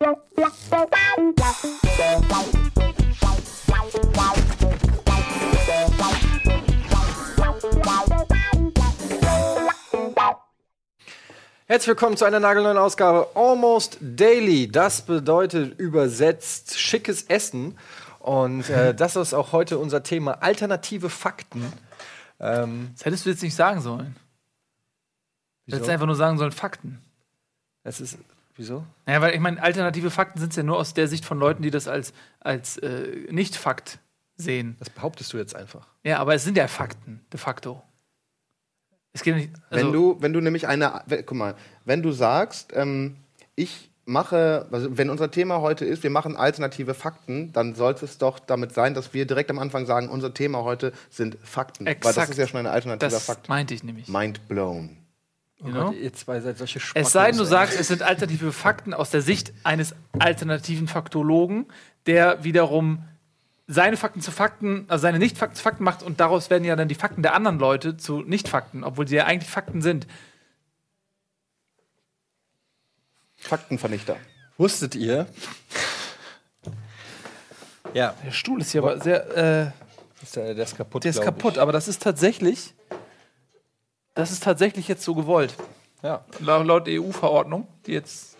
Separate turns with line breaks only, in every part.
Herzlich willkommen zu einer nagelneuen Ausgabe Almost Daily. Das bedeutet übersetzt schickes Essen. Und äh, das ist auch heute unser Thema alternative Fakten.
Ähm, das hättest du jetzt nicht sagen sollen. Du hättest einfach nur sagen sollen Fakten.
Es ist wieso?
Naja, weil ich meine, alternative Fakten sind ja nur aus der Sicht von Leuten, die das als, als äh, Nicht-Fakt sehen.
Das behauptest du jetzt einfach.
Ja, aber es sind ja Fakten, de facto.
Es geht nicht. Also wenn du, wenn du nämlich eine, guck mal, wenn du sagst, ähm, ich mache, also wenn unser Thema heute ist, wir machen alternative Fakten, dann sollte es doch damit sein, dass wir direkt am Anfang sagen, unser Thema heute sind Fakten.
Exakt. Weil
das ist ja schon ein alternativer
das
Fakt.
meinte ich nämlich.
Mind blown.
Oh you know? ihr zwei seid solche
Spacken Es sei denn, du sagst, es sind alternative Fakten aus der Sicht eines alternativen Faktologen, der wiederum seine Fakten zu Fakten, also seine Nicht-Fakten zu Fakten macht und daraus werden ja dann die Fakten der anderen Leute zu Nicht-Fakten, obwohl sie ja eigentlich Fakten sind.
Faktenvernichter.
Wusstet ihr?
ja. Der Stuhl ist hier aber sehr. Äh,
ist der, der, ist kaputt.
Der ist kaputt, ich. aber das ist tatsächlich. Das ist tatsächlich jetzt so gewollt.
Ja.
Laut, laut EU-Verordnung, die jetzt.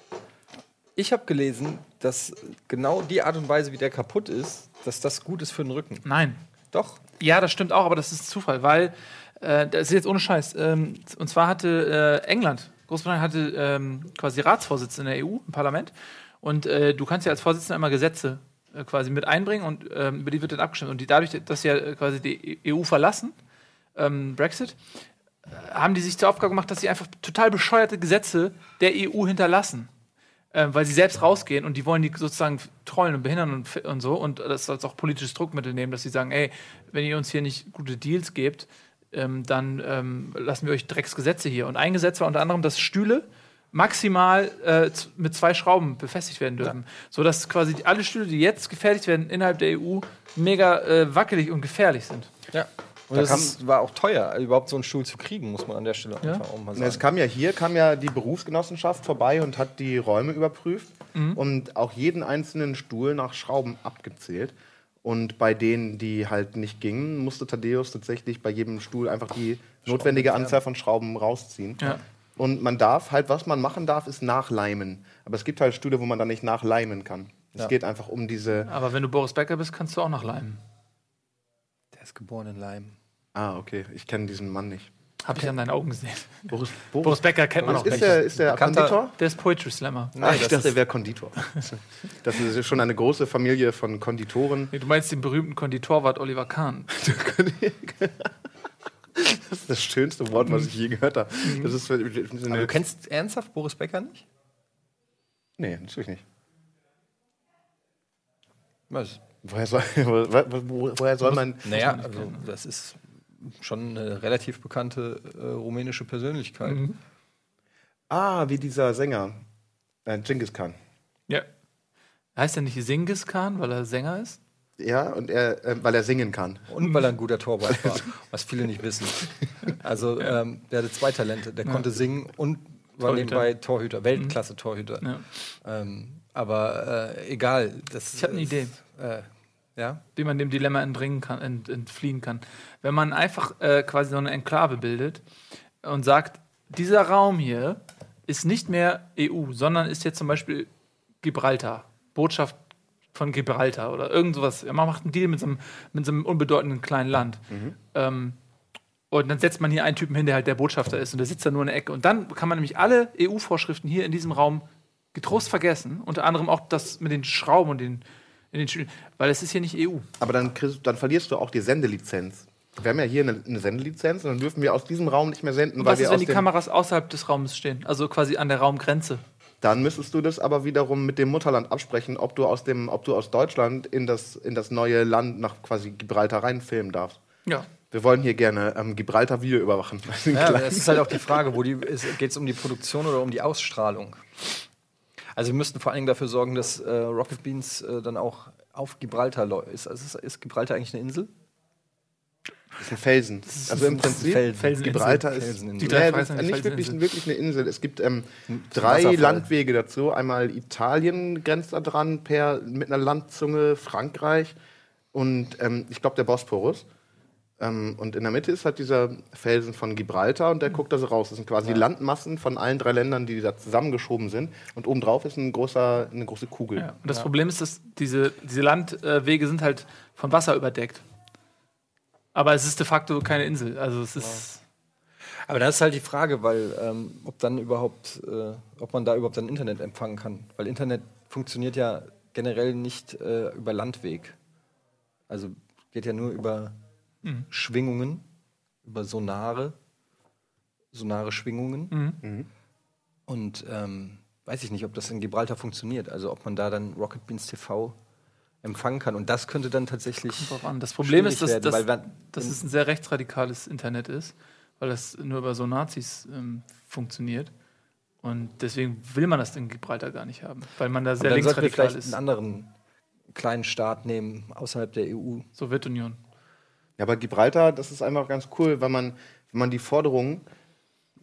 Ich habe gelesen, dass genau die Art und Weise, wie der kaputt ist, dass das gut ist für den Rücken.
Nein.
Doch.
Ja, das stimmt auch, aber das ist Zufall, weil äh, das ist jetzt ohne Scheiß. Ähm, und zwar hatte äh, England, Großbritannien hatte ähm, quasi Ratsvorsitz in der EU, im Parlament. Und äh, du kannst ja als Vorsitzender immer Gesetze äh, quasi mit einbringen und ähm, über die wird dann abgestimmt. Und die, dadurch, dass sie ja äh, quasi die EU verlassen, ähm, Brexit, haben die sich zur Aufgabe gemacht, dass sie einfach total bescheuerte Gesetze der EU hinterlassen äh, weil sie selbst rausgehen und die wollen die sozusagen trollen und behindern und, und so und das als auch politisches Druckmittel nehmen, dass sie sagen, ey, wenn ihr uns hier nicht gute Deals gebt, ähm, dann ähm, lassen wir euch Drecksgesetze hier. Und ein Gesetz war unter anderem, dass Stühle maximal äh, mit zwei Schrauben befestigt werden dürfen. Ja. Sodass quasi alle Stühle, die jetzt gefertigt werden innerhalb der EU, mega äh, wackelig und gefährlich sind.
Ja. Und da das war auch teuer, überhaupt so einen Stuhl zu kriegen, muss man an der Stelle ja. einfach
auch mal sagen. Es kam ja hier, kam ja die Berufsgenossenschaft vorbei und hat die Räume überprüft mhm. und auch jeden einzelnen Stuhl nach Schrauben abgezählt. Und bei denen, die halt nicht gingen, musste Thaddeus tatsächlich bei jedem Stuhl einfach die notwendige Anzahl von Schrauben rausziehen.
Ja.
Und man darf halt, was man machen darf, ist nachleimen. Aber es gibt halt Stühle, wo man dann nicht nachleimen kann. Es ja. geht einfach um diese.
Aber wenn du Boris Becker bist, kannst du auch nachleimen.
Der ist geboren in Leim.
Ah, okay. Ich kenne diesen Mann nicht.
Habe ich an deinen Augen gesehen.
Boris,
Boris, Boris Becker kennt man auch
ist Der, ist der Konditor?
Der ist Poetry Slammer.
Nein, ich dachte, der wäre Konditor. Das ist schon eine große Familie von Konditoren.
Nee, du meinst den berühmten Konditorwart Oliver Kahn.
das ist das schönste Wort, was ich je gehört habe.
Mhm. Das ist, du kennst ernsthaft Boris Becker nicht?
Nee, natürlich nicht.
Was?
Woher soll, woher soll man.
Naja, also das ist schon eine relativ bekannte äh, rumänische Persönlichkeit. Mhm.
Ah, wie dieser Sänger, äh, Genghis Khan.
Ja. Heißt er nicht Singis Khan, weil er Sänger ist?
Ja, und er, äh, weil er singen kann.
Und weil er ein guter Torwart war, was viele nicht wissen. Also ja. ähm, der hatte zwei Talente. Der ja. konnte singen und war nebenbei Torhüter, Weltklasse-Torhüter. Ja. Ähm, aber äh, egal. Das
ich habe eine Idee. Äh, ja? Wie man dem Dilemma entbringen kann, ent, entfliehen kann. Wenn man einfach äh, quasi so eine Enklave bildet und sagt, dieser Raum hier ist nicht mehr EU, sondern ist jetzt zum Beispiel Gibraltar, Botschaft von Gibraltar oder irgend sowas. Man macht einen Deal mit so einem, mit so einem unbedeutenden kleinen Land. Mhm. Ähm, und dann setzt man hier einen Typen hin, der halt der Botschafter ist und der sitzt da nur in der Ecke. Und dann kann man nämlich alle EU-Vorschriften hier in diesem Raum getrost vergessen. Unter anderem auch das mit den Schrauben und den in den Schulen, weil es ist hier nicht EU.
Aber dann, kriegst, dann verlierst du auch die Sendelizenz. Wir haben ja hier eine, eine Sendelizenz und dann dürfen wir aus diesem Raum nicht mehr senden.
Und was ist, wenn die Kameras außerhalb des Raums stehen, also quasi an der Raumgrenze?
Dann müsstest du das aber wiederum mit dem Mutterland absprechen, ob du aus, dem, ob du aus Deutschland in das, in das neue Land nach quasi Gibraltar reinfilmen darfst.
Ja.
Wir wollen hier gerne ähm, Gibraltar Video überwachen.
Ja, das ist halt auch die Frage, geht es um die Produktion oder um die Ausstrahlung? Also wir müssten vor allen Dingen dafür sorgen, dass äh, Rocket Beans äh, dann auch auf Gibraltar ist. Also ist, ist Gibraltar eigentlich eine Insel?
Das ist ein Felsen. also im Prinzip,
Felsen,
Gibraltar ist
Felseninsel.
Die drei
das ist
Felsen-
nicht wirklich, wirklich eine Insel. Es gibt ähm, drei
Wasserfall.
Landwege dazu. Einmal Italien grenzt da dran, per, mit einer Landzunge Frankreich und ähm, ich glaube der Bosporus. Ähm, und in der Mitte ist halt dieser Felsen von Gibraltar und der guckt da so raus. Das sind quasi Landmassen von allen drei Ländern, die da zusammengeschoben sind. Und obendrauf ist ein großer, eine große Kugel.
Ja. Und das Problem ist, dass diese, diese Landwege sind halt von Wasser überdeckt. Aber es ist de facto keine Insel. Also es ist.
Aber das ist halt die Frage, weil ähm, ob dann überhaupt, äh, ob man da überhaupt dann Internet empfangen kann. Weil Internet funktioniert ja generell nicht äh, über Landweg. Also geht ja nur über Schwingungen, über Sonare, sonare Schwingungen.
Mhm.
Und ähm, weiß ich nicht, ob das in Gibraltar funktioniert. Also ob man da dann Rocket Beans TV empfangen kann. Und das könnte dann tatsächlich.
An. Das Problem ist, dass, dass,
werden, weil wenn-
dass es ein sehr rechtsradikales Internet ist, weil das nur über so Nazis ähm, funktioniert. Und deswegen will man das in Gibraltar gar nicht haben, weil man da sehr
dann sollten wir
linksradikal
vielleicht
ist.
einen anderen kleinen Staat nehmen außerhalb der EU.
Sowjetunion.
Ja, aber Gibraltar, das ist einfach ganz cool, wenn man, wenn man die Forderungen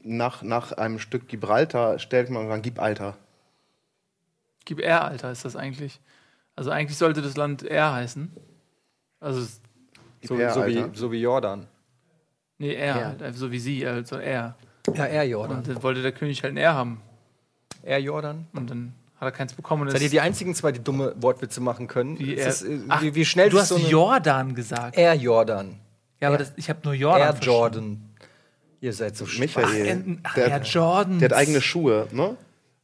nach, nach einem Stück Gibraltar stellt, man sagt, gib Alter.
Gib R, Alter, ist das eigentlich. Also eigentlich sollte das Land R heißen. Also,
So,
her,
so, wie, so wie Jordan.
nee, R,
Ja.
halt, so wie sie, also R.
Ja, Air Jordan.
Und dann wollte der König halt ein R haben.
Air Jordan.
Und dann hat er keins bekommen. Und
Seid ihr die einzigen zwei, die dumme Wortwitze machen können?
Wie er-
ist, äh,
Ach,
wie, wie schnell
du hast
so
Jordan gesagt.
Air Jordan.
ja, aber das, ich habe nur Jordan.
Air
verstanden.
Jordan. Ihr seid so schwach.
Michael.
Ach,
der,
Air Jordan.
der hat eigene Schuhe, ne?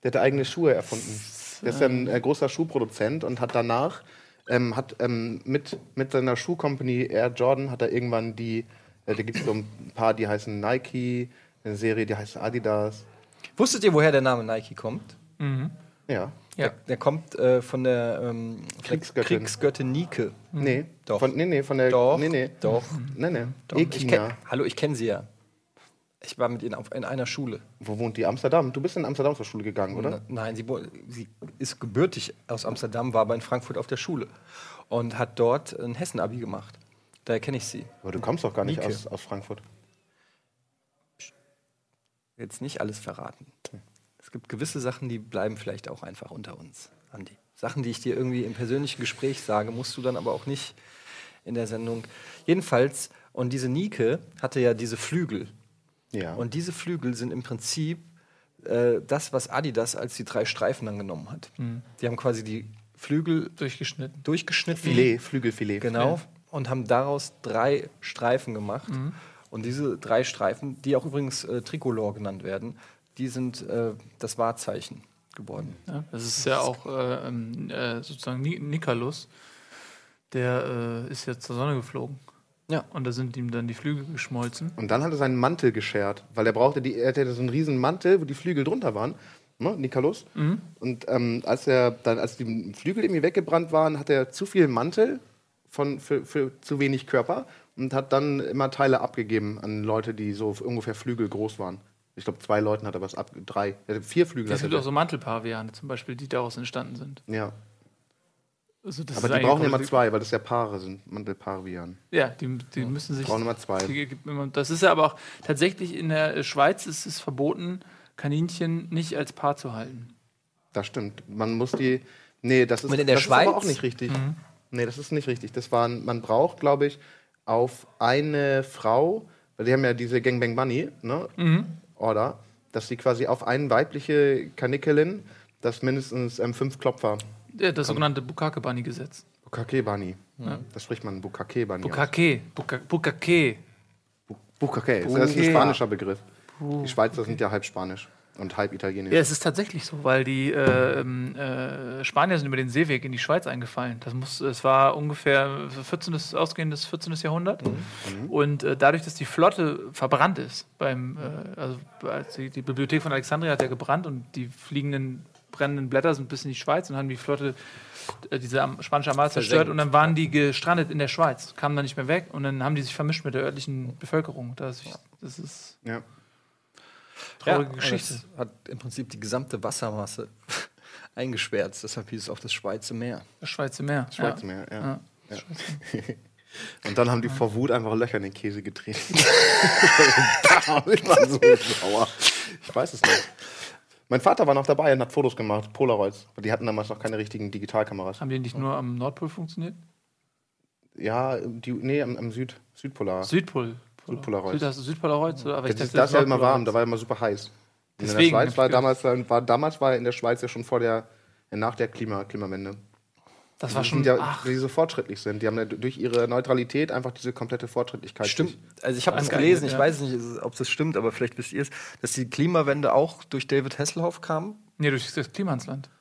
Der hat eigene Schuhe erfunden. Der ist ja ein äh, großer Schuhproduzent und hat danach, ähm, hat ähm, mit, mit seiner Schuhcompany Air Jordan, hat er irgendwann die, äh, da gibt es so ein paar, die heißen Nike, eine Serie, die heißt Adidas.
Wusstet ihr, woher der Name Nike kommt?
Ja.
Ja.
Der, der kommt äh, von der ähm,
Kriegsgöttin.
Kriegsgöttin Nike.
Nee,
Doch.
Von, nee, nee, von der.
Doch,
Nee, nee.
doch.
Nee, nee.
Doch. Ich kenn, hallo, ich kenne sie ja. Ich war mit ihnen auf, in einer Schule.
Wo wohnt die? Amsterdam. Du bist in Amsterdam zur Schule gegangen, oder?
Na- Nein, sie, sie ist gebürtig aus Amsterdam, war aber in Frankfurt auf der Schule und hat dort ein Hessen-Abi gemacht. Daher kenne ich sie.
Aber du kommst doch gar nicht
Nike.
aus, aus Frankfurt.
Jetzt nicht alles verraten. Es gibt gewisse Sachen, die bleiben vielleicht auch einfach unter uns, Andi. Sachen, die ich dir irgendwie im persönlichen Gespräch sage, musst du dann aber auch nicht in der Sendung. Jedenfalls, und diese Nike hatte ja diese Flügel.
Ja.
Und diese Flügel sind im Prinzip äh, das, was Adidas als die drei Streifen dann genommen hat. Die haben quasi die Flügel
Durchgeschnitten.
durchgeschnitten.
Filet, Flügelfilet.
Genau. Und haben daraus drei Streifen gemacht. Und diese drei Streifen, die auch übrigens äh, Tricolor genannt werden, die sind äh, das Wahrzeichen geworden.
Ja, das ist ja auch äh, ähm, äh, sozusagen Ni Nikalus. Der äh, ist ja zur Sonne geflogen.
Ja.
Und da sind ihm dann die Flügel geschmolzen.
Und dann hat er seinen Mantel geschert, weil er brauchte die, er hatte so einen riesen Mantel, wo die Flügel drunter waren, ne, Nikalus. Und ähm, als er dann, als die Flügel irgendwie weggebrannt waren, hat er zu viel Mantel von, für, für zu wenig Körper und hat dann immer Teile abgegeben an Leute, die so ungefähr Flügel groß waren. Ich glaube, zwei Leuten hat er was ab, drei, er hatte vier Flügel.
Es gibt auch so Mantelpaviane zum Beispiel, die daraus entstanden sind.
ja,
Also das
aber
ist
die brauchen ja immer zwei, weil das ja Paare sind, Mantelpavian.
Ja, die, die müssen sich.
Brauchen immer zwei.
Das ist ja aber auch tatsächlich in der Schweiz ist es verboten, Kaninchen nicht als Paar zu halten.
Das stimmt. Man muss die. Nee, das ist,
in der
das ist
Schweiz?
aber auch nicht richtig. Nee, das ist nicht richtig. Das waren, man braucht, glaube ich, auf eine Frau, weil die haben ja diese Gangbang Bunny, ne? Order, dass sie quasi auf eine weibliche Kanikelin, das mindestens ähm, fünf Klopfer.
Ja, das sogenannte Bukake-Bunny-Gesetz.
Bukake Bunny. Das spricht man Bukake Bunny.
Bukake. Buka- Bukake.
Bukake. Das ist ein
Bukake.
spanischer Begriff. Die Schweizer sind ja halb spanisch und halb italienisch.
Ja, es ist tatsächlich so, weil die äh, ähm, äh, Spanier sind über den Seeweg in die Schweiz eingefallen. Das muss, es war ungefähr 14. ausgehendes 14. Jahrhundert. Und äh, dadurch, dass die Flotte verbrannt ist, beim, äh, also als die, die Bibliothek von Alexandria hat ja gebrannt und die fliegenden brennenden Blätter sind bis in die Schweiz und haben die Flotte äh, diese spanische Armada zerstört und dann waren die gestrandet in der Schweiz, kamen dann nicht mehr weg und dann haben die sich vermischt mit der örtlichen Bevölkerung. Das, das ist
Ja.
Traurige
und
Geschichte.
es hat im Prinzip die gesamte Wassermasse eingesperrt. Deshalb hieß es auch das Schweizer Meer.
Das Schweizer Meer.
Schweizer
ja.
Meer, ja.
Ja.
Ja. Und dann haben die vor Wut einfach Löcher in den Käse getreten. ich war so sauer. Ich weiß es nicht. Mein Vater war noch dabei und hat Fotos gemacht, Polaroids. Die hatten damals noch keine richtigen Digitalkameras.
Haben die nicht nur am Nordpol funktioniert?
Ja, die, nee, am, am Süd, Südpolar.
Südpol.
Südpolaroid.
Süd, Südpolaroid? Aber ich
das ist
dachte,
das ja immer warm, da war immer super heiß. Und
Deswegen
in der Schweiz
ich
war damals, war, damals war in der Schweiz ja schon vor der, nach der Klima, Klimawende.
Das war
Die
schon.
sind ja,
ach,
die so fortschrittlich sind. Die haben ja durch ihre Neutralität einfach diese komplette Fortschrittlichkeit.
Stimmt. Also ich habe das gelesen, ich
ja.
weiß nicht, ob das stimmt, aber vielleicht wisst ihr es, dass die Klimawende auch durch David Hasselhoff kam.
nee, durch das Klimansland.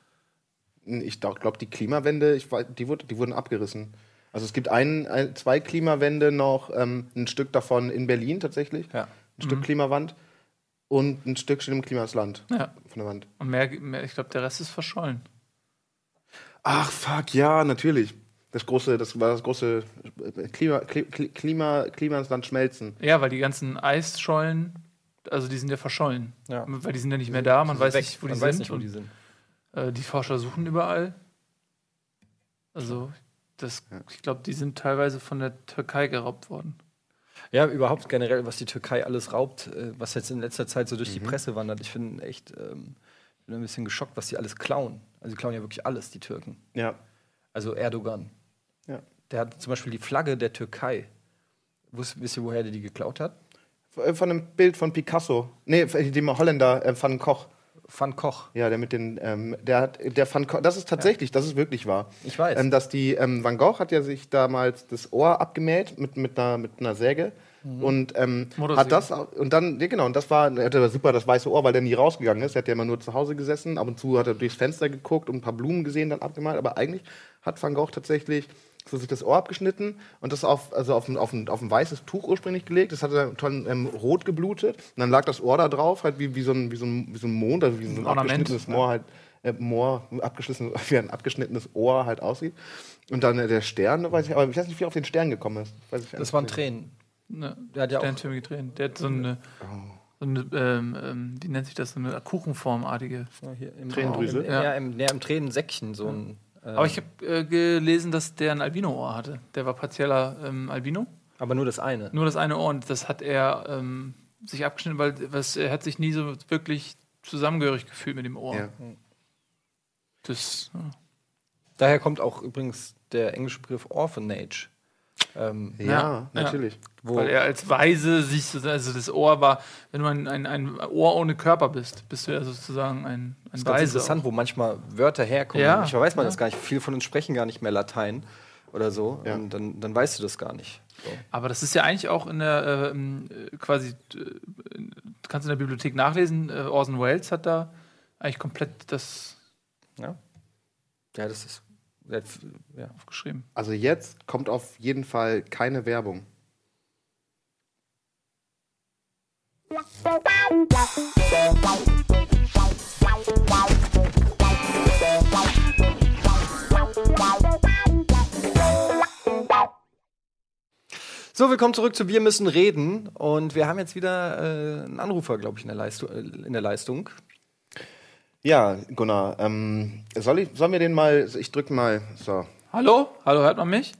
Ich glaube, die Klimawende, ich, die, wurde, die wurden abgerissen. Also es gibt ein, ein, zwei Klimawände noch, ähm, ein Stück davon in Berlin tatsächlich,
Ja.
ein
Mhm.
Stück Klimawand und ein Stück steht im Klimasland
Ja.
von der Wand.
Und mehr, mehr ich glaube, der Rest ist verschollen.
Ach fuck, ja, natürlich. Das große, das war das große äh, Klima, Kli- Klima, Klimasland schmelzen.
Ja, weil die ganzen Eisschollen, also die sind ja verschollen.
Ja.
Weil die sind ja nicht mehr da, man weiß
Weg.
nicht, wo die
Man
sind.
weiß nicht, wo
und,
die sind.
Äh, die Forscher suchen überall. Also, das,
Ja.
ich glaube, die sind teilweise von der Türkei geraubt worden.
Ja, überhaupt generell, was die Türkei alles raubt, äh, was jetzt in letzter Zeit so durch die
Mhm.
Presse wandert. Ich bin echt ähm, bin ein bisschen geschockt, was die alles klauen. Also die klauen ja wirklich alles, die Türken.
Ja.
Also Erdogan.
Ja.
Der hat zum Beispiel die Flagge der Türkei. Wisst, wisst ihr, woher der die geklaut hat?
Äh, Von einem Bild von Picasso. Nee, dem Holländer, äh, Van Koch.
Van Koch.
Ja, der mit den, ähm, der hat, der Van Koch, das ist tatsächlich, das ist wirklich wahr.
Ich weiß.
Ähm, dass die, ähm, Van Gogh hat ja sich damals das Ohr abgemäht mit, mit, einer, mit einer Säge. Und ähm, hat das und dann, ja, genau, und das war, er hatte super das weiße Ohr, weil der nie rausgegangen ist. Er hat ja immer nur zu Hause gesessen, ab und zu hat er durchs Fenster geguckt und ein paar Blumen gesehen, dann abgemalt. Aber eigentlich hat Van Gogh tatsächlich so sich das Ohr abgeschnitten und das auf, also auf, ein, auf, ein, auf ein weißes Tuch ursprünglich gelegt. Das hat dann toll ähm, rot geblutet. Und dann lag das Ohr da drauf, halt wie, wie, so, ein, wie, so, ein, wie so ein Mond, also wie so ein
Ornament,
abgeschnittenes
ja.
Moor halt, äh, Moor, abgeschnittenes, wie ein abgeschnittenes Ohr halt aussieht. Und dann äh, der Stern, weiß ich, aber ich weiß nicht, wie er auf den Stern gekommen ist. Weiß ich
Das waren
nicht.
Tränen.
Ne,
Der hat ja auch.
Sternfilme gedreht. Der hat so eine, so eine ähm, ähm, wie nennt sich das, so eine Kuchenformartige.
Ja, hier im,
Tränendrüse?
Im, ja, im, ja, im Tränensäckchen so ein.
Aber ich habe äh, gelesen, dass der ein Albino-Ohr hatte. Der war partieller ähm, Albino.
aber nur das eine.
Nur das eine Ohr und das hat er ähm, sich abgeschnitten, weil was, er hat sich nie so wirklich zusammengehörig gefühlt mit dem Ohr.
Ja.
Das, ja.
Daher kommt auch übrigens der englische Begriff Orphanage. Ähm,
Ja,
Ja,
natürlich.
wo,
Weil er als Weise sich, so- also das Ohr war, wenn du ein, ein, ein Ohr ohne Körper bist, bist du ja sozusagen ein, ein
das ist ganz
Weise.
interessant, wo manchmal Wörter herkommen.
Ja,
Manchmal weiß man
ja.
das gar nicht. Viele von uns sprechen gar nicht mehr Latein oder so.
Ja.
Und dann, dann weißt du das gar nicht. So.
Aber das ist ja eigentlich auch in der ähm, äh, quasi, äh, kannst du in der Bibliothek nachlesen, äh, Orson Welles hat da eigentlich komplett das
Ja, ja das ist. F- ja.
aufgeschrieben.
Also jetzt kommt auf jeden Fall keine Werbung.
So, willkommen zurück zu Wir müssen reden. Und wir haben jetzt wieder äh, einen Anrufer, glaube ich, in der, Leistung, äh, in der Leistung.
Ja, Gunnar, ähm, soll ich, sollen wir den mal, ich drück mal, so.
Hallo? Hallo, hört man mich?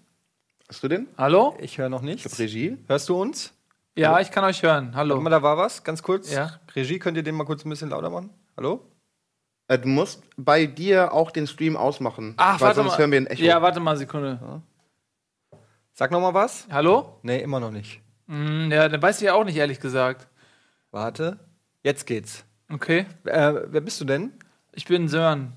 Hast du den?
Hallo?
Ich höre noch nichts.
Regie?
Hörst du uns?
Ja, ich kann euch hören. Hallo.
mal, da war was, ganz kurz.
Ja.
Regie, könnt ihr den mal kurz ein bisschen lauter machen? Hallo?
Äh, du musst bei dir auch den Stream ausmachen.
Ach,
weil
warte
sonst
mal.
hören wir ein Echo.
Ja, warte mal eine Sekunde.
Sag noch mal was?
Hallo?
Nee, immer noch nicht.
Hm, ja, dann weiß ich ja auch nicht, ehrlich gesagt.
Warte. Jetzt geht's.
Okay.
Äh, wer bist du denn?
Ich bin Sören.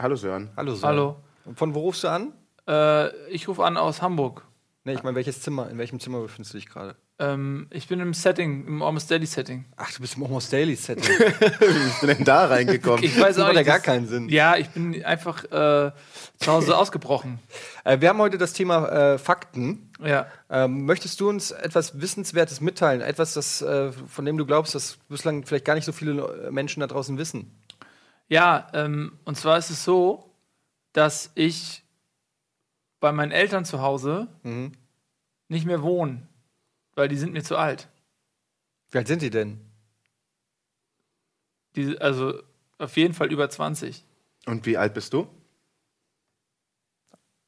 Hallo Sören.
Hallo, Sören.
Hallo.
Von wo rufst du an?
Äh, ich rufe an aus Hamburg.
Nee, ich meine, welches Zimmer? In welchem Zimmer befindest du dich gerade?
Ähm, ich bin im Setting, im Almost Daily Setting.
Ach, du bist im Almost Daily Setting.
Wie du denn da reingekommen?
Ich weiß
Das
auch
macht ja
nicht.
gar
das-
keinen Sinn.
Ja, ich bin einfach äh, zu Hause ausgebrochen.
Äh, wir haben heute das Thema äh, Fakten.
Ja.
Ähm, möchtest du uns etwas Wissenswertes mitteilen? Etwas, das, äh, von dem du glaubst, dass bislang vielleicht gar nicht so viele Menschen da draußen wissen?
Ja, ähm, und zwar ist es so, dass ich bei meinen Eltern zu Hause
Mhm.
nicht mehr wohne, weil die sind mir zu alt.
Wie alt sind die denn?
Die, also auf jeden Fall über 20.
Und wie alt bist du?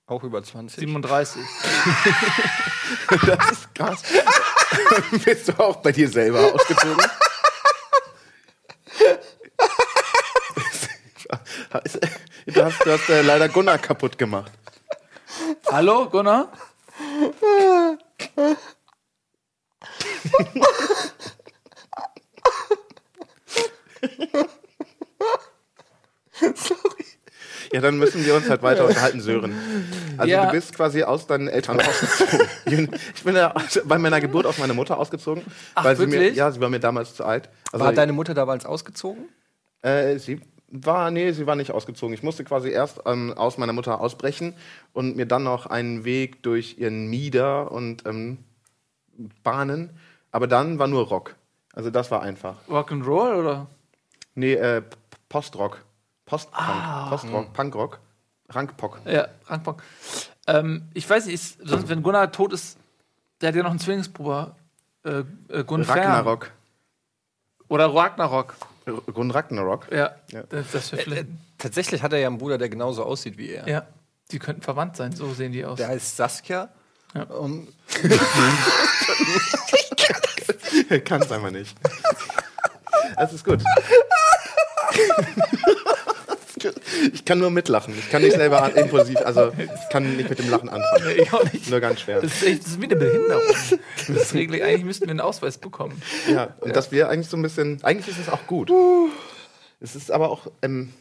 Auch über 20.
37.
Das ist krass. Bist du auch bei dir selber ausgezogen? Du hast, du hast äh, leider Gunnar kaputt gemacht.
Hallo, Gunnar?
Ja, dann müssen wir uns halt weiter unterhalten, Sören. Also
Ja.
du bist quasi aus deinen Eltern ausgezogen. Ich bin ja bei meiner Geburt aus meiner Mutter ausgezogen.
Ach,
weil sie mir,
wirklich?
ja, sie war mir damals zu alt. Also,
War deine Mutter damals ausgezogen?
Äh, sie war, nee, sie war nicht ausgezogen. Ich musste quasi erst ähm, aus meiner Mutter ausbrechen und mir dann noch einen Weg durch ihren Mieder und ähm, bahnen. Aber dann war nur Rock. Also das war einfach.
Rock'n'Roll oder?
Nee, äh, Postrock. Postpunk. Postrock, Punkrock. Rankpock.
Ja, Rankbock. Ähm, ich weiß nicht, ist, sonst, wenn Gunnar tot ist, der hat ja noch einen Zwillingsbruder. Äh, äh, Gunfern.
Ragnarok.
Oder Ragnarok.
R- Gun Ragnarok.
Ja,
Ja.
das, das wäre vielleicht.
Tatsächlich hat er ja einen Bruder, der genauso aussieht wie er.
Ja, die könnten verwandt sein, so sehen die aus.
Der heißt Saskia.
Ja.
Und
Kann es einfach nicht. Das ist gut. Ich kann nur mitlachen. Ich kann nicht selber impulsiv, also ich kann nicht mit dem Lachen anfangen.
ich auch nicht.
Nur ganz schwer.
Das ist, echt, das ist wie eine Behinderung. Das ist regel, eigentlich müssten wir einen Ausweis bekommen.
Ja, und dass wir eigentlich so ein bisschen, eigentlich ist es auch gut. Es ist aber auch, ähm,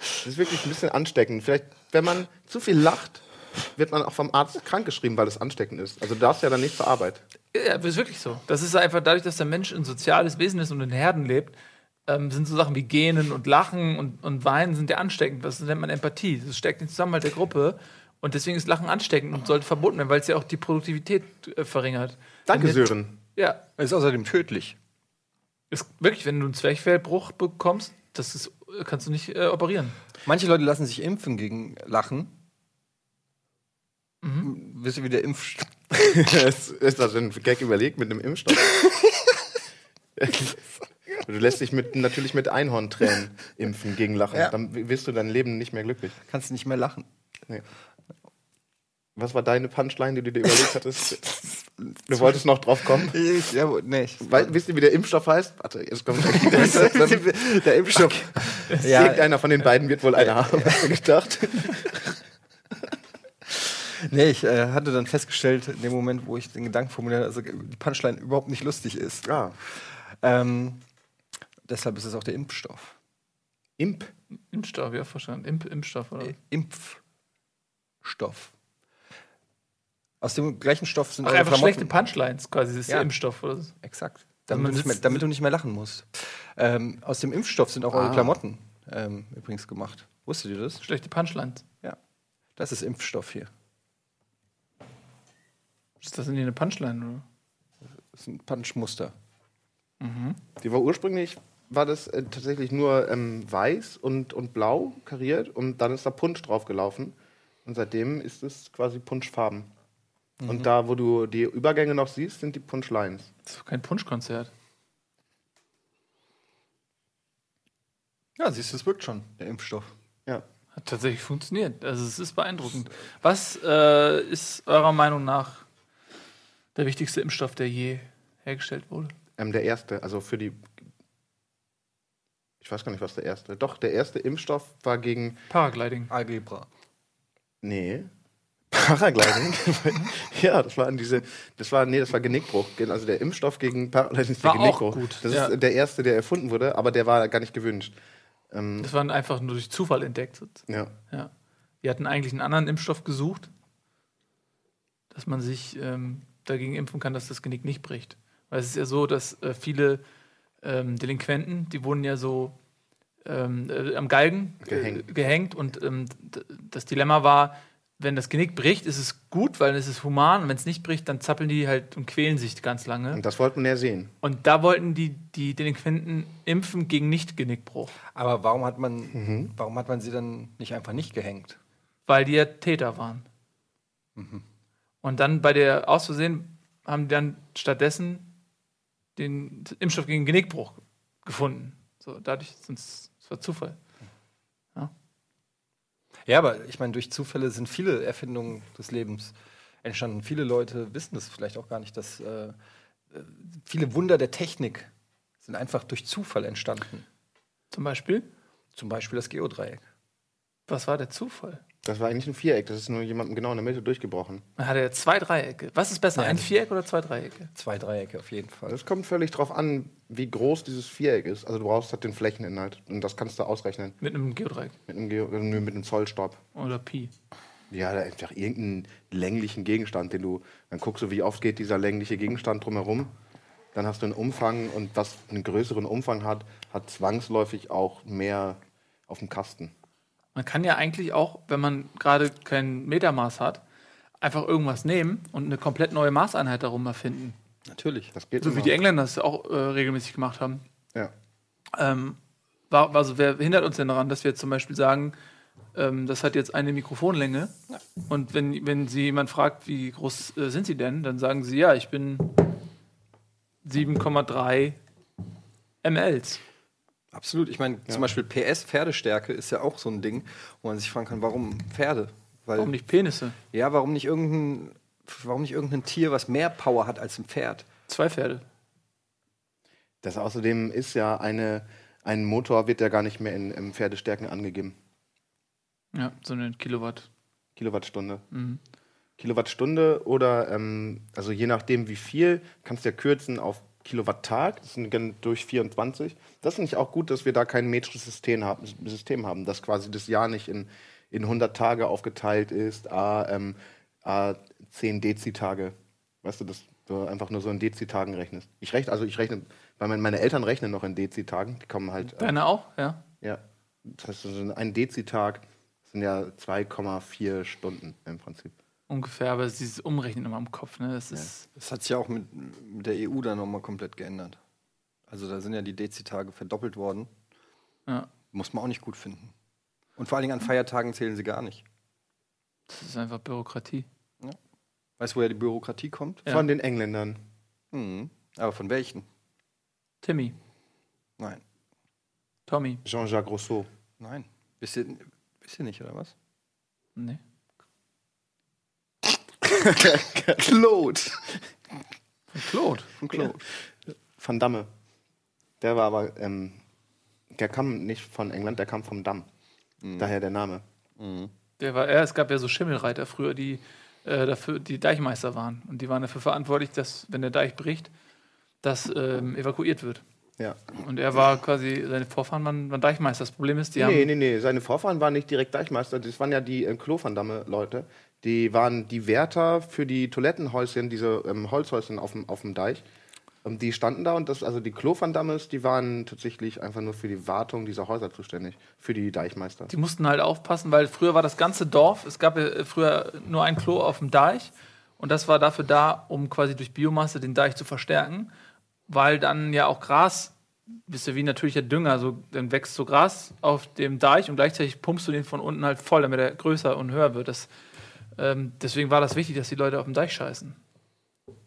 es ist wirklich ein bisschen ansteckend. Vielleicht, wenn man zu viel lacht, wird man auch vom Arzt krankgeschrieben, weil es ansteckend ist. Also du darfst ja dann nicht zur Arbeit.
Ja, das ist wirklich so. Das ist einfach dadurch, dass der Mensch ein soziales Wesen ist und in Herden lebt, ähm, sind so Sachen wie Gähnen und Lachen und, und Weinen sind ja ansteckend. Das nennt man Empathie. Das steckt den Zusammenhalt der Gruppe. Und deswegen ist Lachen ansteckend und sollte verboten werden, weil es ja auch die Produktivität äh, verringert.
Danke,
jetzt-
Sören.
Ja,
er ist außerdem tödlich.
ist wirklich, wenn du einen Zwerchfellbruch bekommst, das ist, kannst du nicht äh, operieren.
Manche Leute lassen sich impfen gegen Lachen. Wisst ihr, wie der Impf...
Ist also ein Gag überlegt mit einem Impfstoff. du lässt dich mit, natürlich mit Einhorntränen impfen gegen Lachen.
Ja.
Dann wirst du dein Leben nicht mehr glücklich.
Kannst du nicht mehr lachen.
Nee. Was war deine Punchline, die du dir überlegt hattest? Du wolltest noch drauf kommen?
Ich, ja, nee, ich,
Weil, wisst ihr, wie der Impfstoff heißt? Warte, jetzt kommt der
der Impfstoff. ja,
Irgendeiner von den beiden wird wohl einer haben, hast du gedacht?
Nee, ich äh, hatte dann festgestellt, in dem Moment, wo ich den Gedanken formuliert habe, dass die Punchline überhaupt nicht lustig ist.
Ja.
Ähm, deshalb ist es auch der Impfstoff.
Imp.
Impfstoff, ja, verstanden. Imp Impfstoff, oder?
Äh, Impfstoff. Aus dem gleichen Stoff sind
Ach,
eure
einfach schlechte
Klamotten.
Punchlines quasi. Das ist
Ja.
der Impfstoff, oder? so.
Exakt.
man
Damit, du nicht mehr, damit du nicht mehr lachen musst. Ähm, aus dem Impfstoff sind auch eure
Ah.
Klamotten ähm, übrigens gemacht. Wusstet ihr das?
Schlechte Punchlines.
Ja. Das ist Impfstoff hier.
Ist das denn hier eine Punchline, oder?
Das ist ein Punchmuster.
Die war ursprünglich, war das äh, tatsächlich nur ähm, weiß und, und blau kariert und dann ist da Punsch drauf gelaufen. Und seitdem ist es quasi Punschfarben. Und da, wo du die Übergänge noch siehst, sind die Punchlines.
Das ist doch kein Punschkonzert.
Ja, siehst du, es wirkt schon, der Impfstoff.
Ja.
Hat tatsächlich funktioniert. Also es ist beeindruckend. Was äh, ist eurer Meinung nach der wichtigste Impfstoff, der je hergestellt wurde?
Ähm, der erste, also für die. Ich weiß gar nicht, was der erste. Doch, der erste Impfstoff war gegen.
Paragliding.
Algebra.
Nee. Paragliding? ja, das war an diese. Das war, nee, das war Genickbruch. Also der Impfstoff gegen Paragliding ist der
War auch
Genickbruch.
gut,
Das
ja.
ist der erste, der erfunden wurde, aber der war gar nicht gewünscht. Ähm,
Das war einfach nur durch Zufall entdeckt.
ja.
Ja. Die hatten eigentlich einen anderen Impfstoff gesucht, dass man sich ähm, dagegen impfen kann, dass das Genick nicht bricht. Weil es ist ja so, dass äh, viele ähm, Delinquenten, die wurden ja so ähm, äh, am Galgen äh,
Gehängt.
gehängt und ähm, das Dilemma war, wenn das Genick bricht, ist es gut, weil es ist human und wenn es nicht bricht, dann zappeln die halt und quälen sich ganz lange.
Und das wollte man ja sehen.
Und da wollten die, die Delinquenten impfen gegen Nicht-Genickbruch,
Aber warum hat man, warum hat man sie dann nicht einfach nicht gehängt?
weil die ja Täter waren. Und dann bei der aus Versehen haben die dann stattdessen den Impfstoff gegen Genickbruch gefunden. So, dadurch, sonst, das war Zufall.
Ja, aber ich meine, durch Zufälle sind viele Erfindungen des Lebens entstanden. Viele Leute wissen das vielleicht auch gar nicht, dass äh, viele Wunder der Technik sind einfach durch Zufall entstanden.
Zum Beispiel?
Zum Beispiel das Geodreieck.
Was war der Zufall?
Das war eigentlich ein Viereck, das ist nur jemandem genau in der Mitte durchgebrochen.
Dann hat er zwei Dreiecke. Was ist besser,
Nein.
ein Viereck oder zwei Dreiecke?
Zwei Dreiecke auf jeden Fall.
Das kommt völlig drauf an, wie groß dieses Viereck ist. Also du brauchst halt den Flächeninhalt und das kannst du ausrechnen
Mit einem Geodreieck
mit einem, Geo äh, mit einem Zollstab.
oder Pi.
Ja, da einfach irgendeinen länglichen Gegenstand, den du, dann guckst du, wie oft geht dieser längliche Gegenstand drumherum. Dann hast du einen Umfang und was einen größeren Umfang hat, hat zwangsläufig auch mehr auf dem Kasten.
Man kann ja eigentlich auch, wenn man gerade kein Metermaß hat, einfach irgendwas nehmen und eine komplett neue Maßeinheit darum erfinden.
Natürlich.
Das geht
So wie
immer.
die Engländer das auch äh, regelmäßig gemacht haben.
Ja.
Ähm, war, also wer hindert uns denn daran, dass wir zum Beispiel sagen, ähm, das hat jetzt eine Mikrofonlänge und wenn, wenn sie jemand fragt, wie groß äh, sind sie denn, dann sagen sie, ja, ich bin 7,3 mls.
Absolut. Ich meine, zum Beispiel PS, Pferdestärke, ist ja auch so ein Ding, wo man sich fragen kann, warum Pferde? Weil,
Warum nicht Penisse?
Ja, warum nicht irgendein, warum nicht irgendein Tier, was mehr Power hat als ein Pferd?
Zwei Pferde.
Das außerdem ist ja eine, ein Motor wird ja gar nicht mehr in, in Pferdestärken angegeben.
Ja, so eine Kilowatt.
Kilowattstunde.
Mhm.
Kilowattstunde oder, ähm, also je nachdem wie viel, kannst du ja kürzen auf Kilowatttag, das sind durch 24. Das finde ich auch gut, dass wir da kein metrisches System haben, System haben dass quasi das Jahr nicht in, in 100 Tage aufgeteilt ist, a, ähm, a 10 Dezitage. Weißt du, dass du einfach nur so in Dezitagen rechnest. Ich rechne, also ich rechne, weil mein- meine Eltern rechnen noch in Dezitagen, die kommen halt. äh,
Deine auch, ja?
ja, das heißt, so ein Dezitag sind ja 2,4 Stunden im Prinzip.
Ungefähr, aber dieses Umrechnen immer im Kopf, ne? Das ist.
Das hat sich ja auch mit, mit der EU dann nochmal komplett geändert. Also da sind ja die Dezitage verdoppelt worden.
Ja.
Muss man auch nicht gut finden. Und vor allen Dingen an Feiertagen zählen sie gar nicht.
Das ist einfach Bürokratie.
Weißt du, woher die Bürokratie kommt?
Ja.
Von den Engländern.
Mhm. Aber von welchen?
Timmy,
Nein.
Tommy.
Jean-Jacques Rousseau.
Nein. Wisst ihr, wisst ihr nicht, oder was?
Nee.
Claude.
Claude.
Von Claude.
Van Damme. Der war aber, ähm, der kam nicht von England, der kam vom Damm. Daher der Name.
Der war, ja, es gab ja so Schimmelreiter früher, die äh, dafür die Deichmeister waren. Und die waren dafür verantwortlich, dass, wenn der Deich bricht, das ähm, evakuiert wird.
Ja.
Und er war quasi, seine Vorfahren waren, waren Deichmeister. Das Problem ist, die
nee,
haben.
nee, nee. Seine Vorfahren waren nicht direkt Deichmeister. Das waren ja die äh, Klo Van Damme-Leute. Die waren die Wärter für die Toilettenhäuschen, diese ähm, Holzhäuschen auf dem, auf dem Deich. Und die standen da und das, also die Klo Van Dammes, die waren tatsächlich einfach nur für die Wartung dieser Häuser zuständig. Für die Deichmeister.
Die mussten halt aufpassen, weil früher war das ganze Dorf, es gab ja früher nur ein Klo auf dem Deich und das war dafür da, um quasi durch Biomasse den Deich zu verstärken, weil dann ja auch Gras, bist ja wie natürlicher Dünger, so, dann wächst so Gras auf dem Deich und gleichzeitig pumpst du den von unten halt voll, damit er größer und höher wird. Das, ähm, deswegen war das wichtig, dass die Leute auf dem Deich scheißen.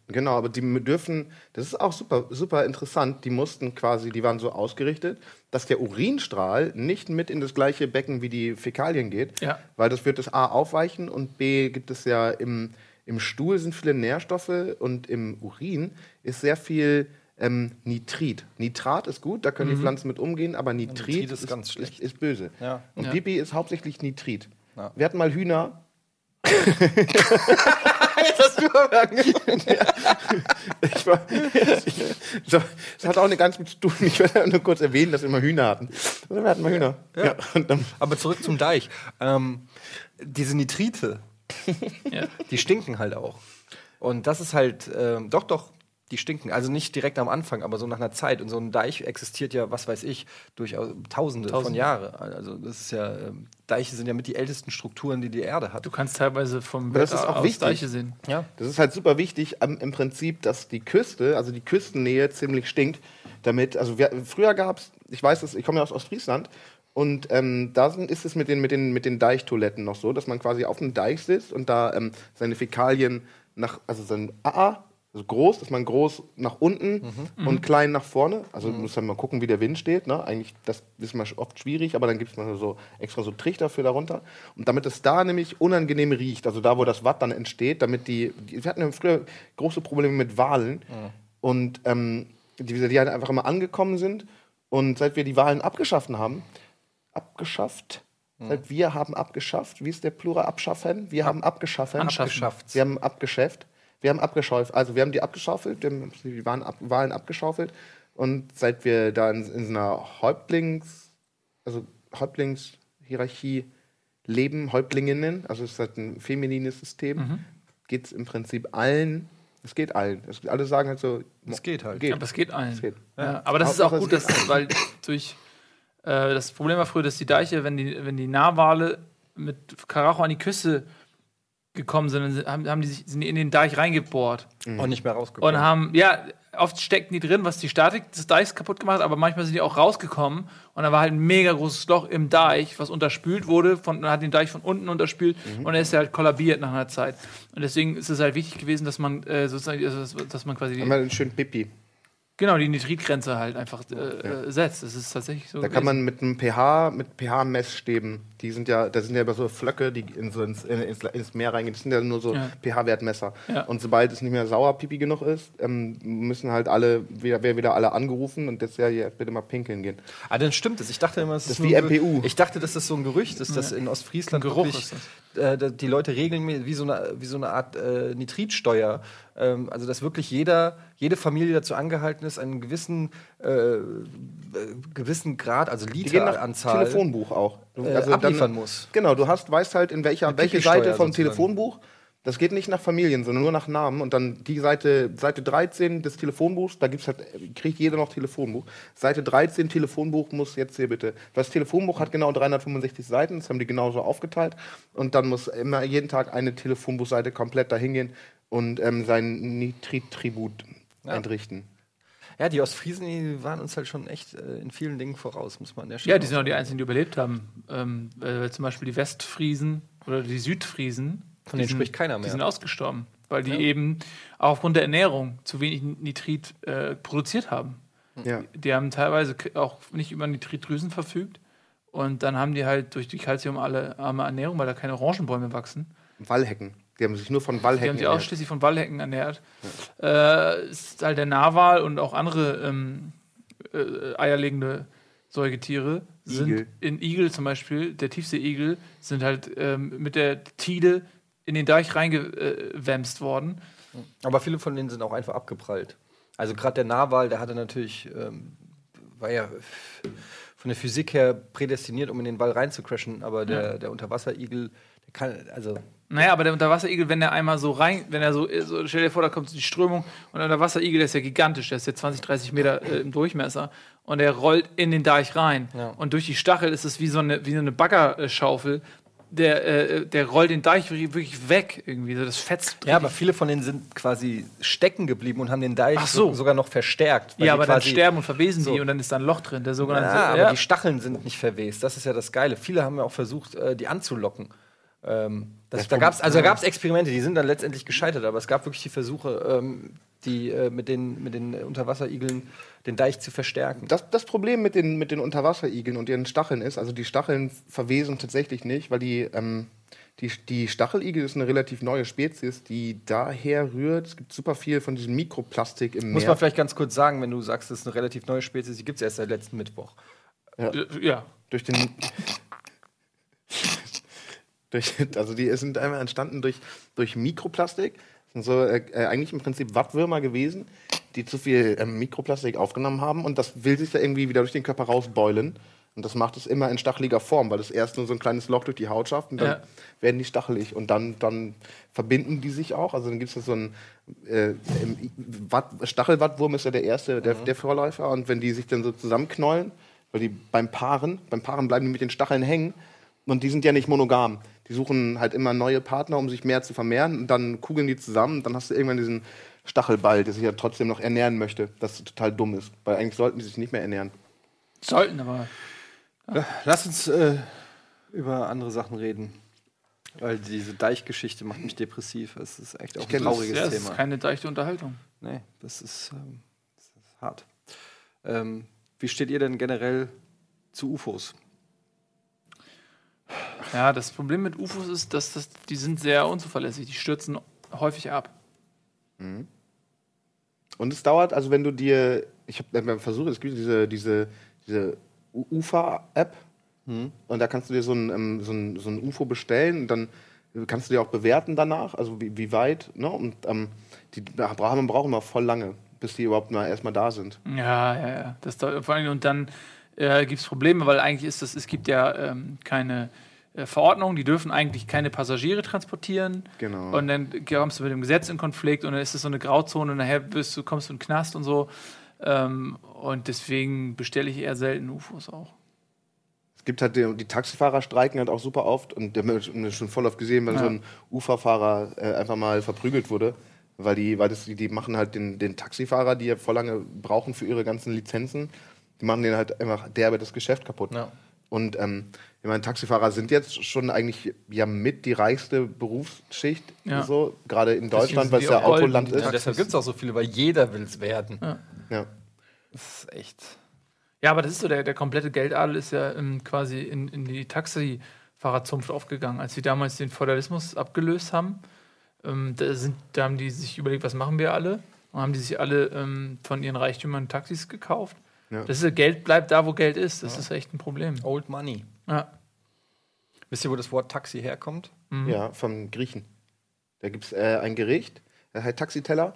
Genau, aber die dürfen, das ist auch super, super interessant, die mussten quasi, die waren so ausgerichtet, dass der Urinstrahl nicht mit in das gleiche Becken wie die Fäkalien geht,
Ja.
weil das wird das A aufweichen und B gibt es ja im, im Stuhl sind viele Nährstoffe und im Urin ist sehr viel ähm, Nitrit. Nitrat ist gut, da können die Pflanzen mit umgehen, aber Nitrit,
Nitrit ist ganz schlecht.
Ist, ist böse.
Ja.
Und
Ja.
Pipi ist hauptsächlich Nitrit.
Ja.
Wir hatten mal Hühner,
Jetzt hast du
Ich war, das hat auch nicht ganz mit zu tun. Ich will nur kurz erwähnen, dass wir mal Hühner hatten. Wir hatten mal Hühner. Ja. und dann,
Aber zurück zum Deich. Ähm, diese Nitrite,
Ja.
die stinken halt auch. Und das ist halt, ähm, doch, doch, die stinken. Also nicht direkt am Anfang, aber so nach einer Zeit. Und so ein Deich existiert ja, was weiß ich, durchaus Tausende, von
Tausende.
Jahren. Also das ist ja, ähm, Deiche sind ja mit die ältesten Strukturen, die die Erde hat.
Du kannst teilweise vom
Aber das
Wetter
ist auch
aus
wichtig.
Deiche sehen.
Ja.
das ist halt super wichtig ähm, im Prinzip, dass die Küste, also die Küstennähe ziemlich stinkt. Damit, also wir, früher gab es, ich weiß es, ich komme ja aus Ostfriesland, und ähm, da sind, ist es mit den, mit, den, mit den Deichtoiletten noch so, dass man quasi auf dem Deich sitzt und da ähm, seine Fäkalien nach, also sein AA Also groß, dass man groß nach unten mhm. und klein nach vorne. Also mhm. muss man mal gucken, wie der Wind steht. Ne? Eigentlich, das ist mal oft schwierig, aber dann gibt es mal so extra so Trichter für darunter. Und damit es da nämlich unangenehm riecht, also da, wo das Watt dann entsteht, damit die, die wir hatten ja früher große Probleme mit Wahlen. Mhm. Und ähm, die, die halt einfach immer angekommen sind. Und seit wir die Wahlen abgeschafft haben, abgeschafft, hm. Seit wir haben abgeschafft. Wie ist der Plural? Abschaffen? Wir haben abgeschafft.
Abgeschafft.
Wir haben abgeschäft. Wir haben abgeschaufelt. Also wir haben die abgeschaufelt, wir haben die Wahlen, ab, Wahlen abgeschaufelt. Und seit wir da in, in so einer Häuptlings, also Häuptlingshierarchie leben, Häuptlinginnen, also es ist halt ein feminines System, mhm. geht es im Prinzip allen es geht allen. Es, alle sagen halt so.
Es geht halt.
Geht. Aber es geht allen. Es geht. Ja. aber das ist auch gut, dass, weil durch äh, das Problem war früher, dass die Deiche, wenn die, wenn die Narwale mit Karacho an die Küste gekommen sind, haben, haben die sich sind die in den Deich reingebohrt.
Mhm. Und nicht mehr rausgekommen.
Und haben, ja, oft steckten die drin, was die Statik des Deichs kaputt gemacht hat, aber manchmal sind die auch rausgekommen und da war halt ein mega großes Loch im Deich, was unterspült wurde, von, man hat den Deich von unten unterspült mhm. und er ist halt kollabiert nach einer Zeit. Und deswegen ist es halt wichtig gewesen, dass man äh, sozusagen, also, dass man quasi.
Haben einen schönen Pipi.
Genau, die Nitritgrenze halt einfach äh, ja. Äh, setzt. Das ist tatsächlich so.
Da gewesen. kann man mit einem pH, mit pH-Messstäben, die sind ja, da sind ja immer so Flöcke, die in so ins, ins, ins, Meer reingehen. Das sind ja nur so ja. pH-Wertmesser. Ja. Und sobald es nicht mehr sauer pipi genug ist, ähm, müssen halt alle, wieder, werden wieder alle angerufen und das ja hier bitte mal pinkeln gehen.
Ah, dann stimmt es. Ich dachte immer, es
das ist wie MPU.
Ich dachte, dass das so ein Gerücht ist, dass in Ostfriesland
Geruch wirklich, ist
das. Äh, die Leute regeln wie so eine, wie so eine Art äh, Nitritsteuer ähm, also, dass wirklich jeder, jede Familie dazu angehalten ist, einen gewissen, äh, gewissen Grad, also Literanzahl.
Telefonbuch auch.
Du, äh, also abliefern dann, muss.
Genau, du hast, weißt halt, in welcher, welche Seite vom Telefonbuch. Das geht nicht nach Familien, sondern nur nach Namen. Und dann die Seite, Seite 13 des Telefonbuchs, da gibt's halt, kriegt jeder noch Telefonbuch. Seite 13 Telefonbuch muss jetzt hier bitte. Das Telefonbuch hat genau 365 Seiten, das haben die genauso aufgeteilt. Und dann muss immer jeden Tag eine Telefonbuchseite komplett dahin gehen und ähm, sein Nitrit-Tribut ja. entrichten.
Ja, die Ostfriesen die waren uns halt schon echt äh, in vielen Dingen voraus, muss man an
der Stelle Ja, die sind auch die Einzigen, die überlebt haben. Ähm, äh, zum Beispiel die Westfriesen oder die Südfriesen.
Von denen sind, spricht keiner mehr.
Die sind ausgestorben, weil die ja. eben auch aufgrund der Ernährung zu wenig Nitrit äh, produziert haben. Ja. Die haben teilweise auch nicht über Nitritdrüsen verfügt. Und dann haben die halt durch die kalziumarme Ernährung, weil da keine Orangenbäume wachsen.
Wallhecken. Die haben sich nur von Wallhecken
ernährt. Die haben sich ausschließlich von Wallhecken ernährt. Ja. Äh, ist halt der Narwal und auch andere ähm, äh, eierlegende Säugetiere sind Igel. in Igel zum Beispiel, der Tiefseeigel, sind halt ähm, mit der Tide in den Deich reingewämst worden.
Aber viele von denen sind auch einfach abgeprallt. Also gerade der Narwal, der hatte natürlich, ähm, war ja von der Physik her prädestiniert, um in den Wall reinzucrashen, aber der, ja. der Unterwasserigel, der kann, also
naja, aber der Unterwasserigel, wenn der einmal so rein, wenn er so, so stell dir vor, da kommt die Strömung und der Unterwasserigel, der ist ja gigantisch, der ist ja 20, 30 Meter äh, im Durchmesser und der rollt in den Deich rein. Ja. Und durch die Stachel ist es wie so eine, wie so eine Baggerschaufel. Der, äh, der rollt den Deich wirklich weg, irgendwie. So das fetzt.
Ja, aber viele von denen sind quasi stecken geblieben und haben den Deich
so.
sogar noch verstärkt.
Ja, aber dann sterben und verwesen so. die und dann ist da ein Loch drin. Der sogenannte,
ja, aber ja. die Stacheln sind nicht verwest. Das ist ja das Geile. Viele haben ja auch versucht, äh, die anzulocken. Ähm, das, da gab es also Experimente, die sind dann letztendlich gescheitert, aber es gab wirklich die Versuche, ähm, die äh, mit, den, mit den Unterwasserigeln den Deich zu verstärken.
Das, das Problem mit den, mit den Unterwasserigeln und ihren Stacheln ist, also die Stacheln verwesen tatsächlich nicht, weil die, ähm, die, die Stacheligel ist eine relativ neue Spezies, die daher rührt. Es gibt super viel von diesem Mikroplastik im Meer.
Muss man vielleicht ganz kurz sagen, wenn du sagst, das ist eine relativ neue Spezies, die gibt es erst seit letzten Mittwoch.
Ja. ja. Durch den durch, also die sind einmal entstanden durch, durch Mikroplastik. Das sind so äh, äh, eigentlich im Prinzip Wattwürmer gewesen, die zu viel äh, Mikroplastik aufgenommen haben und das will sich da irgendwie wieder durch den Körper rausbeulen. Und das macht es immer in stacheliger Form, weil es erst nur so ein kleines Loch durch die Haut schafft und dann ja. werden die stachelig und dann, dann verbinden die sich auch. Also dann gibt es so ein äh, Watt, Stachelwattwurm ist ja der erste, der, mhm. der Vorläufer und wenn die sich dann so zusammenknäulen, weil die beim Paaren, beim Paaren bleiben die mit den Stacheln hängen und die sind ja nicht monogam. Die suchen halt immer neue Partner, um sich mehr zu vermehren. Und dann kugeln die zusammen. Dann hast du irgendwann diesen Stachelball, der sich ja trotzdem noch ernähren möchte. Das total dumm ist. Weil eigentlich sollten die sich nicht mehr ernähren.
Sollten, aber.
Ja. Lass uns äh, über andere Sachen reden. Weil diese Deichgeschichte macht mich depressiv. Es ist echt auch ein trauriges
das, ja,
Thema.
Das ist keine deichte Unterhaltung.
Nee, das ist, ähm, das ist hart. Ähm, wie steht ihr denn generell zu UFOs?
Ja, das Problem mit UFOs ist, dass das, die sind sehr unzuverlässig. Die stürzen häufig ab.
Mhm. Und es dauert, also wenn du dir, ich habe versucht, es gibt diese, diese, diese UFA-App mhm. und da kannst du dir so ein, ähm, so ein, so ein UFO bestellen und dann kannst du dir auch bewerten danach, also wie, wie weit. Ne? Und ähm, die Abraham brauchen immer voll lange, bis die überhaupt mal erstmal da sind.
Ja, ja, ja. Das dauert, vor allem, und dann äh, gibt es Probleme, weil eigentlich ist das, es gibt ja ähm, keine äh, Verordnung, die dürfen eigentlich keine Passagiere transportieren.
Genau.
Und dann kommst du mit dem Gesetz in Konflikt und dann ist es so eine Grauzone und nachher bist du, kommst du in den Knast und so. Ähm, und deswegen bestelle ich eher selten UFOs auch.
Es gibt halt die, die, Taxifahrer streiken halt auch super oft und wir haben schon voll oft gesehen, wenn ja. so ein Uferfahrer äh, einfach mal verprügelt wurde, weil die, weil das, die machen halt den, den Taxifahrer, die ja voll lange brauchen für ihre ganzen Lizenzen, die machen denen halt einfach derbe das Geschäft kaputt. Ja. Und ähm, ich meine, Taxifahrer sind jetzt schon eigentlich ja mit die reichste Berufsschicht, ja. so gerade in Deutschland, weil es ja Autoland ist. Ja,
deshalb gibt es auch so viele, weil jeder will es werden.
Ja.
ja.
Das ist echt.
Ja, aber das ist so, der, der komplette Geldadel ist ja ähm, quasi in, in die Taxifahrerzunft aufgegangen. Als sie damals den Feudalismus abgelöst haben, ähm, da, sind, da haben die sich überlegt, was machen wir alle? Und haben die sich alle ähm, von ihren Reichtümern Taxis gekauft. Ja. Das ist, Geld bleibt da, wo Geld ist. Das ja. ist echt ein Problem.
Old Money.
Ja.
Wisst ihr, wo das Wort Taxi herkommt?
Mhm. Ja, vom Griechen. Da gibt es äh, ein Gericht, der heißt Taxiteller.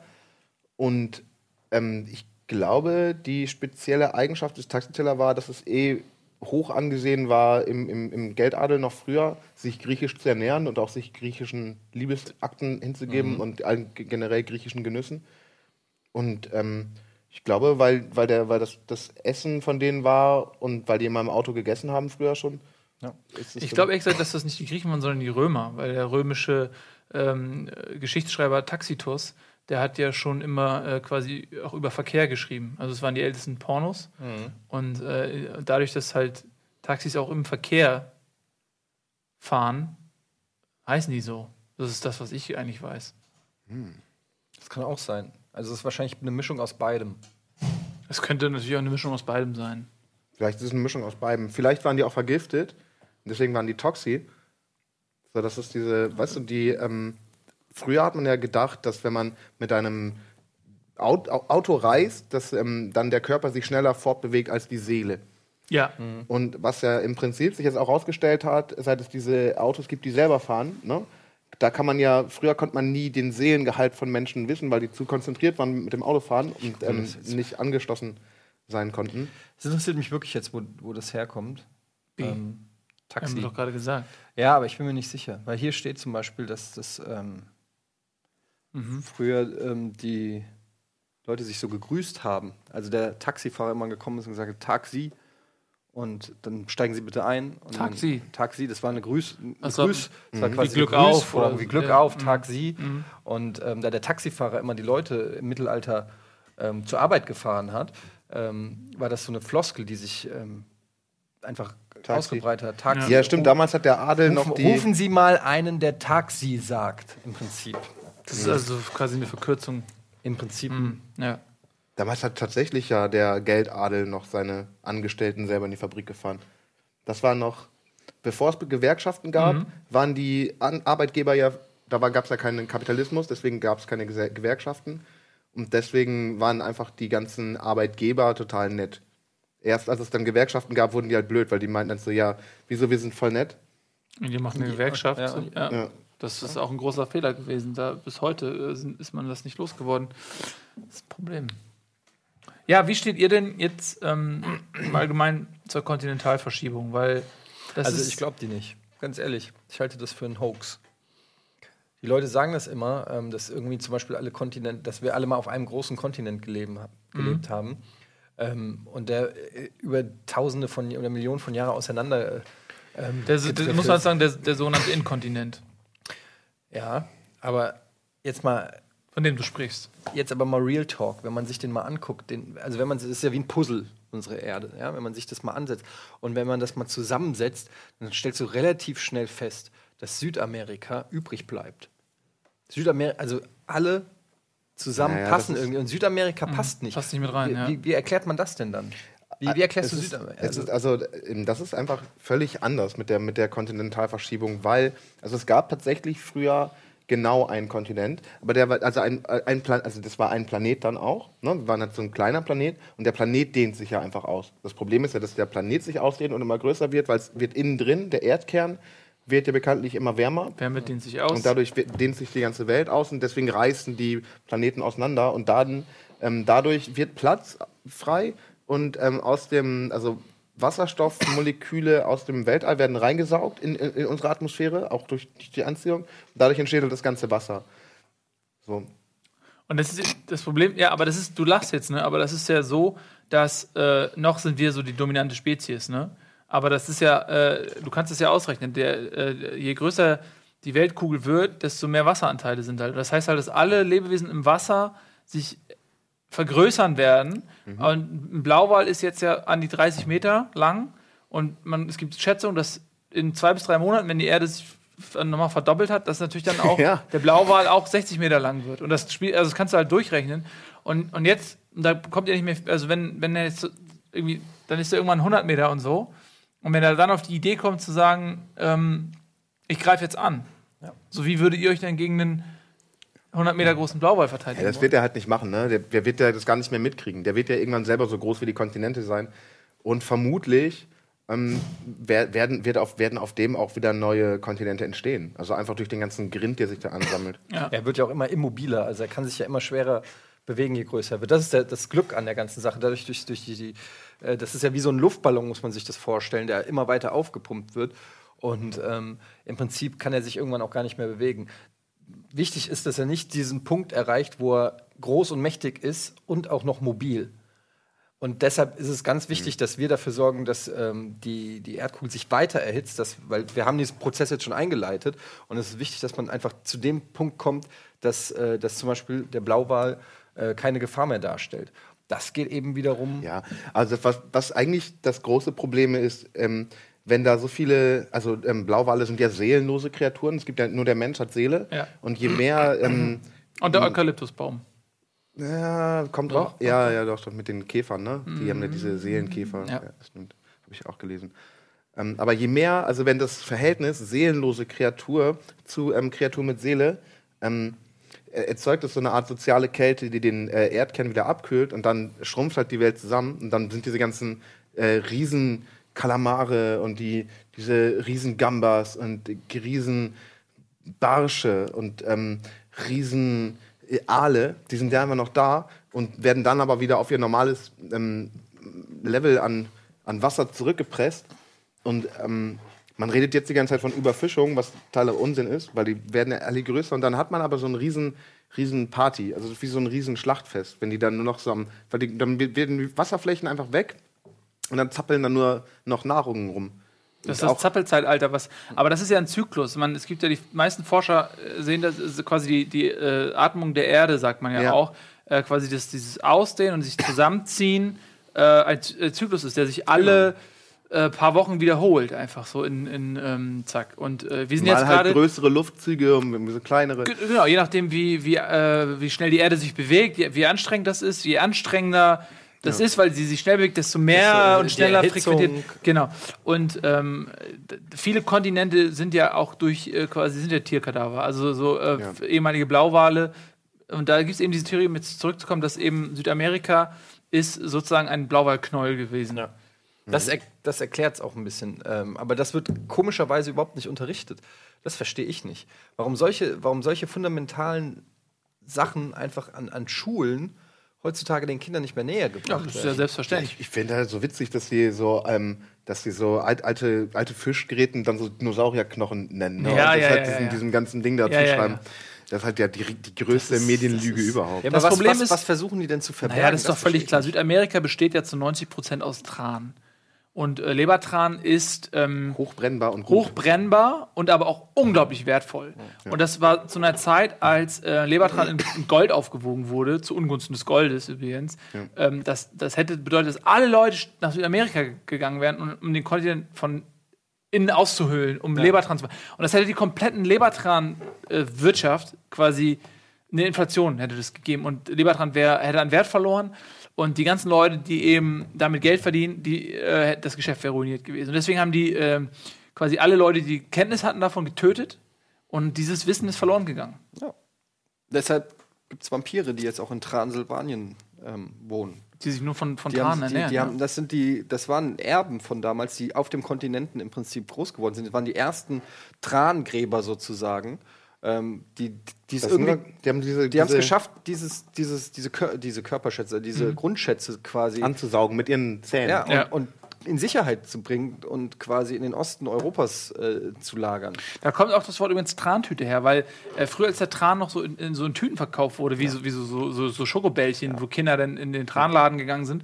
Und ähm, ich glaube, die spezielle Eigenschaft des Taxiteller war, dass es eh hoch angesehen war, im, im, im Geldadel noch früher, sich griechisch zu ernähren und auch sich griechischen Liebesakten hinzugeben mhm. und allen generell griechischen Genüssen. Und ähm, ich glaube, weil, weil, der, weil das, das Essen von denen war und weil die immer im Auto gegessen haben früher schon.
Ja. Ich glaube ehrlich gesagt, dass das nicht die Griechen waren, sondern die Römer, weil der römische ähm, Geschichtsschreiber Tacitus der hat ja schon immer äh, quasi auch über Verkehr geschrieben. Also es waren die ältesten Pornos. Mhm. Und äh, dadurch, dass halt Taxis auch im Verkehr fahren, heißen die so. Das ist das, was ich eigentlich weiß.
Mhm. Das kann auch sein. Also es ist wahrscheinlich eine Mischung aus beidem.
Es könnte natürlich auch eine Mischung aus beidem sein.
Vielleicht ist es eine Mischung aus beidem. Vielleicht waren die auch vergiftet. Und deswegen waren die Toxi. So, das ist diese, weißt du, die, ähm, früher hat man ja gedacht, dass wenn man mit einem Auto reist, dass ähm, dann der Körper sich schneller fortbewegt als die Seele.
Ja.
Mhm. Und was ja im Prinzip sich jetzt auch herausgestellt hat, seit es diese Autos gibt, die selber fahren, ne? Da kann man ja, früher konnte man nie den Seelengehalt von Menschen wissen, weil die zu konzentriert waren mit dem Autofahren und ähm, nicht angeschlossen sein konnten.
Es interessiert mich wirklich jetzt, wo, wo das herkommt.
Ähm, Taxi. Haben wir doch gerade gesagt.
Ja, aber ich bin mir nicht sicher, weil hier steht zum Beispiel, dass das ähm, mhm. früher ähm, die Leute sich so gegrüßt haben. Also der Taxifahrer immer gekommen ist und gesagt hat, Taxi. Und dann steigen Sie bitte ein.
Taxi.
Dann, Taxi, das war eine Grüß. Ein
also,
Grüß
das war quasi wie Glück auf.
Oder wie Glück ja. auf, Taxi. Mhm. Und ähm, da der Taxifahrer immer die Leute im Mittelalter ähm, zur Arbeit gefahren hat, ähm, war das so eine Floskel, die sich ähm, einfach Taxi. ausgebreitet hat.
Taxi. Ja. ja, stimmt. Damals hat der Adel
rufen,
noch die.
Rufen Sie mal einen, der Taxi sagt, im Prinzip.
Das ist also quasi eine Verkürzung.
Im Prinzip.
Mhm. Ja.
Damals hat tatsächlich ja der Geldadel noch seine Angestellten selber in die Fabrik gefahren. Das war noch, bevor es Gewerkschaften gab, mhm. waren die Arbeitgeber ja, da gab es ja keinen Kapitalismus, deswegen gab es keine Gewerkschaften. Und deswegen waren einfach die ganzen Arbeitgeber total nett. Erst als es dann Gewerkschaften gab, wurden die halt blöd, weil die meinten dann so, ja, wieso, wir sind voll nett.
Und die machen eine Gewerkschaft. Ja. ja. ja. Das ist auch ein großer Fehler gewesen. Da bis heute äh, ist man das nicht losgeworden. Das ist ein Problem. Ja, wie steht ihr denn jetzt ähm, im Allgemeinen zur Kontinentalverschiebung? Weil
also ich glaube die nicht. Ganz ehrlich, ich halte das für einen Hoax. Die Leute sagen das immer, ähm, dass irgendwie zum Beispiel alle Kontinente, dass wir alle mal auf einem großen Kontinent gelebt, gelebt mhm. haben ähm, und der äh, über Tausende von oder Millionen von Jahren auseinander. Äh,
ähm, der, der, muss man sagen, der, der sogenannte Inkontinent.
Ja, aber jetzt mal.
Von dem du sprichst.
Jetzt aber mal Real Talk, wenn man sich den mal anguckt, den, also wenn man, das ist ja wie ein Puzzle, unsere Erde, ja, wenn man sich das mal ansetzt und wenn man das mal zusammensetzt, dann stellst du relativ schnell fest, dass Südamerika übrig bleibt. Südamerika, also alle zusammen naja, passen irgendwie und Südamerika mhm. passt nicht.
Passt nicht mit rein,
wie,
ja.
wie, wie erklärt man das denn dann? Wie, wie erklärst
es
du
Südamerika? Also, also, das ist einfach völlig anders mit der, mit der Kontinentalverschiebung, weil also es gab tatsächlich früher genau einen Kontinent, aber der war also ein, ein Plan, also das war ein Planet dann auch. Ne? Wir waren halt so ein kleiner Planet und der Planet dehnt sich ja einfach aus. Das Problem ist ja, dass der Planet sich ausdehnt und immer größer wird, weil es wird innen drin der Erdkern wird ja bekanntlich immer wärmer.
Wärme dehnt sich aus.
Und dadurch dehnt sich die ganze Welt aus und deswegen reißen die Planeten auseinander und dann, ähm, dadurch wird Platz frei und ähm, aus dem, also Wasserstoffmoleküle aus dem Weltall werden reingesaugt in, in, in unsere Atmosphäre, auch durch die Anziehung. Dadurch entsteht halt das ganze Wasser. So.
Und das ist das Problem, ja, aber das ist, du lachst jetzt, ne? Aber das ist ja so, dass äh, noch sind wir so die dominante Spezies, ne? Aber das ist ja, äh, du kannst es ja ausrechnen. Der, äh, je größer die Weltkugel wird, desto mehr Wasseranteile sind halt. Das heißt halt, dass alle Lebewesen im Wasser sich vergrößern werden. Mhm. Und ein Blauwal ist jetzt ja an die 30 Meter lang. Und man, es gibt Schätzungen, dass in zwei bis drei Monaten, wenn die Erde sich nochmal verdoppelt hat, dass natürlich dann auch ja. der Blauwal auch 60 Meter lang wird. Und das Spiel, also das kannst du halt durchrechnen. Und, und jetzt, da kommt ja nicht mehr, also wenn, wenn er jetzt irgendwie, dann ist er irgendwann 100 Meter und so. Und wenn er dann auf die Idee kommt zu sagen, ähm, ich greife jetzt an, ja. so wie würdet ihr euch dann gegen einen 100 Meter großen Blauwal verteidigen.
Ja, das wird er halt nicht machen. Ne? Der, der, wird ja das gar nicht mehr mitkriegen. Der wird ja irgendwann selber so groß wie die Kontinente sein. Und vermutlich ähm, werden, wird auf, werden auf dem auch wieder neue Kontinente entstehen. Also einfach durch den ganzen Grind, der sich da ansammelt.
Ja. Er wird ja auch immer immobiler. Also er kann sich ja immer schwerer bewegen, je größer er wird. Das ist der, das Glück an der ganzen Sache. Dadurch, durch, durch die, die äh, das ist ja wie so ein Luftballon, muss man sich das vorstellen, der immer weiter aufgepumpt wird. Und ähm, im Prinzip kann er sich irgendwann auch gar nicht mehr bewegen wichtig ist, dass er nicht diesen Punkt erreicht, wo er groß und mächtig ist und auch noch mobil. Und deshalb ist es ganz wichtig, mhm. dass wir dafür sorgen, dass ähm, die, die Erdkugel sich weiter erhitzt, dass, weil wir haben diesen Prozess jetzt schon eingeleitet. Und es ist wichtig, dass man einfach zu dem Punkt kommt, dass, äh, dass zum Beispiel der Blauwal äh, keine Gefahr mehr darstellt. Das geht eben wiederum.
Ja, also was, was eigentlich das große Problem ist, ähm, wenn da so viele, also ähm, Blauwale sind ja seelenlose Kreaturen, es gibt ja nur der Mensch hat Seele. Ja. Und je mehr. Ähm,
und der Eukalyptusbaum.
Ja, kommt doch. Ja, ja, doch, doch, mit den Käfern, ne? Die mhm. haben ja diese Seelenkäfer. Ja, ja stimmt. Habe ich auch gelesen. Ähm, aber je mehr, also wenn das Verhältnis seelenlose Kreatur zu ähm, Kreatur mit Seele, ähm, erzeugt es so eine Art soziale Kälte, die den äh, Erdkern wieder abkühlt und dann schrumpft halt die Welt zusammen und dann sind diese ganzen äh, riesen Kalamare und die, diese riesen Gambas und riesen Barsche und ähm, riesen Aale, die sind ja immer noch da und werden dann aber wieder auf ihr normales ähm, Level an, an Wasser zurückgepresst. Und ähm, man redet jetzt die ganze Zeit von Überfischung, was totaler Unsinn ist, weil die werden ja alle größer. Und dann hat man aber so ein riesen, riesen also wie so ein riesen Schlachtfest, wenn die dann nur noch so am, weil die, dann werden die Wasserflächen einfach weg und dann zappeln dann nur noch Nahrungen rum.
Das ist das Zappelzeitalter, was. Aber das ist ja ein Zyklus. Man, es gibt ja die meisten Forscher äh, sehen das quasi die, die äh, Atmung der Erde, sagt man ja, ja. auch. Äh, quasi das, dieses Ausdehnen und sich zusammenziehen äh, ein äh, Zyklus ist, der sich alle genau. äh, paar Wochen wiederholt, einfach so in, in ähm, zack. Und wir sind Mal jetzt gerade. Halt
größere Luftzüge und so kleinere.
Genau, je nachdem, wie, wie, wie schnell die Erde sich bewegt, wie anstrengend das ist, je anstrengender das ja. ist, weil sie sich schnell bewegt, desto mehr und schneller frequentiert. Genau. Und ähm, viele Kontinente sind ja auch durch äh, quasi sind ja Tierkadaver, also so äh, ja. ehemalige Blauwale. Und da gibt es eben diese Theorie, um jetzt zurückzukommen, dass eben Südamerika ist sozusagen ein Blauwalknäuel gewesen. Ja.
Das, er, das erklärt es auch ein bisschen. Ähm, aber das wird komischerweise überhaupt nicht unterrichtet. Das verstehe ich nicht. Warum solche, warum solche fundamentalen Sachen einfach an, an Schulen heutzutage den Kindern nicht mehr näher gebracht
ja, das ist ja selbstverständlich.
Ich, ich finde halt so witzig, dass sie so, ähm, dass sie so alt, alte, alte Fischgeräten dann so Dinosaurierknochen nennen. Ne?
Ja,
und
das
halt
ja,
diesem, ja. diesem ganzen Ding dazu schreiben. Das ist halt ja die, die größte ist, Medienlüge überhaupt. Ja,
aber das was, Problem was, ist, was versuchen die denn zu verbergen?
Ja, das ist doch völlig klar. Südamerika besteht ja zu 90 Prozent aus Tran. Und äh, Lebertran ist ähm,
hochbrennbar und
gut. hochbrennbar und aber auch unglaublich wertvoll. Ja. Und das war zu einer Zeit, als äh, Lebertran in, in, Gold aufgewogen wurde, zu Ungunsten des Goldes übrigens. Ja. Ähm, das, das hätte bedeutet, dass alle Leute nach Südamerika gegangen wären, um, um den Kontinent von innen auszuhöhlen, um ja. Lebertran zu machen. Und das hätte die kompletten Lebertran-Wirtschaft äh, quasi eine Inflation hätte das gegeben und Lebertran wär, hätte an Wert verloren und die ganzen Leute, die eben damit Geld verdienen, die, äh, das Geschäft wäre ruiniert gewesen. Und deswegen haben die äh, quasi alle Leute, die Kenntnis hatten davon, getötet und dieses Wissen ist verloren gegangen.
Ja. Deshalb gibt es Vampire, die jetzt auch in Transsilvanien ähm, wohnen.
Die sich nur von, von
die
Tranen
ernähren. Die, die haben, das, sind die, das waren Erben von damals, die auf dem Kontinenten im Prinzip groß geworden sind. Das waren die ersten Trangräber sozusagen. Ähm, die, die, irgendwie, die haben diese, die haben es geschafft, dieses, dieses, diese, diese Körperschätze, diese mhm. Grundschätze quasi
anzusaugen mit ihren Zähnen.
Ja, und, ja. und in Sicherheit zu bringen und quasi in den Osten Europas äh, zu lagern.
Da kommt auch das Wort übrigens Trantüte her, weil äh, früher als der Tran noch so in, in, so in Tüten verkauft wurde, wie, ja. so, wie so, so, so Schokobällchen, ja. wo Kinder dann in den Tranladen gegangen sind,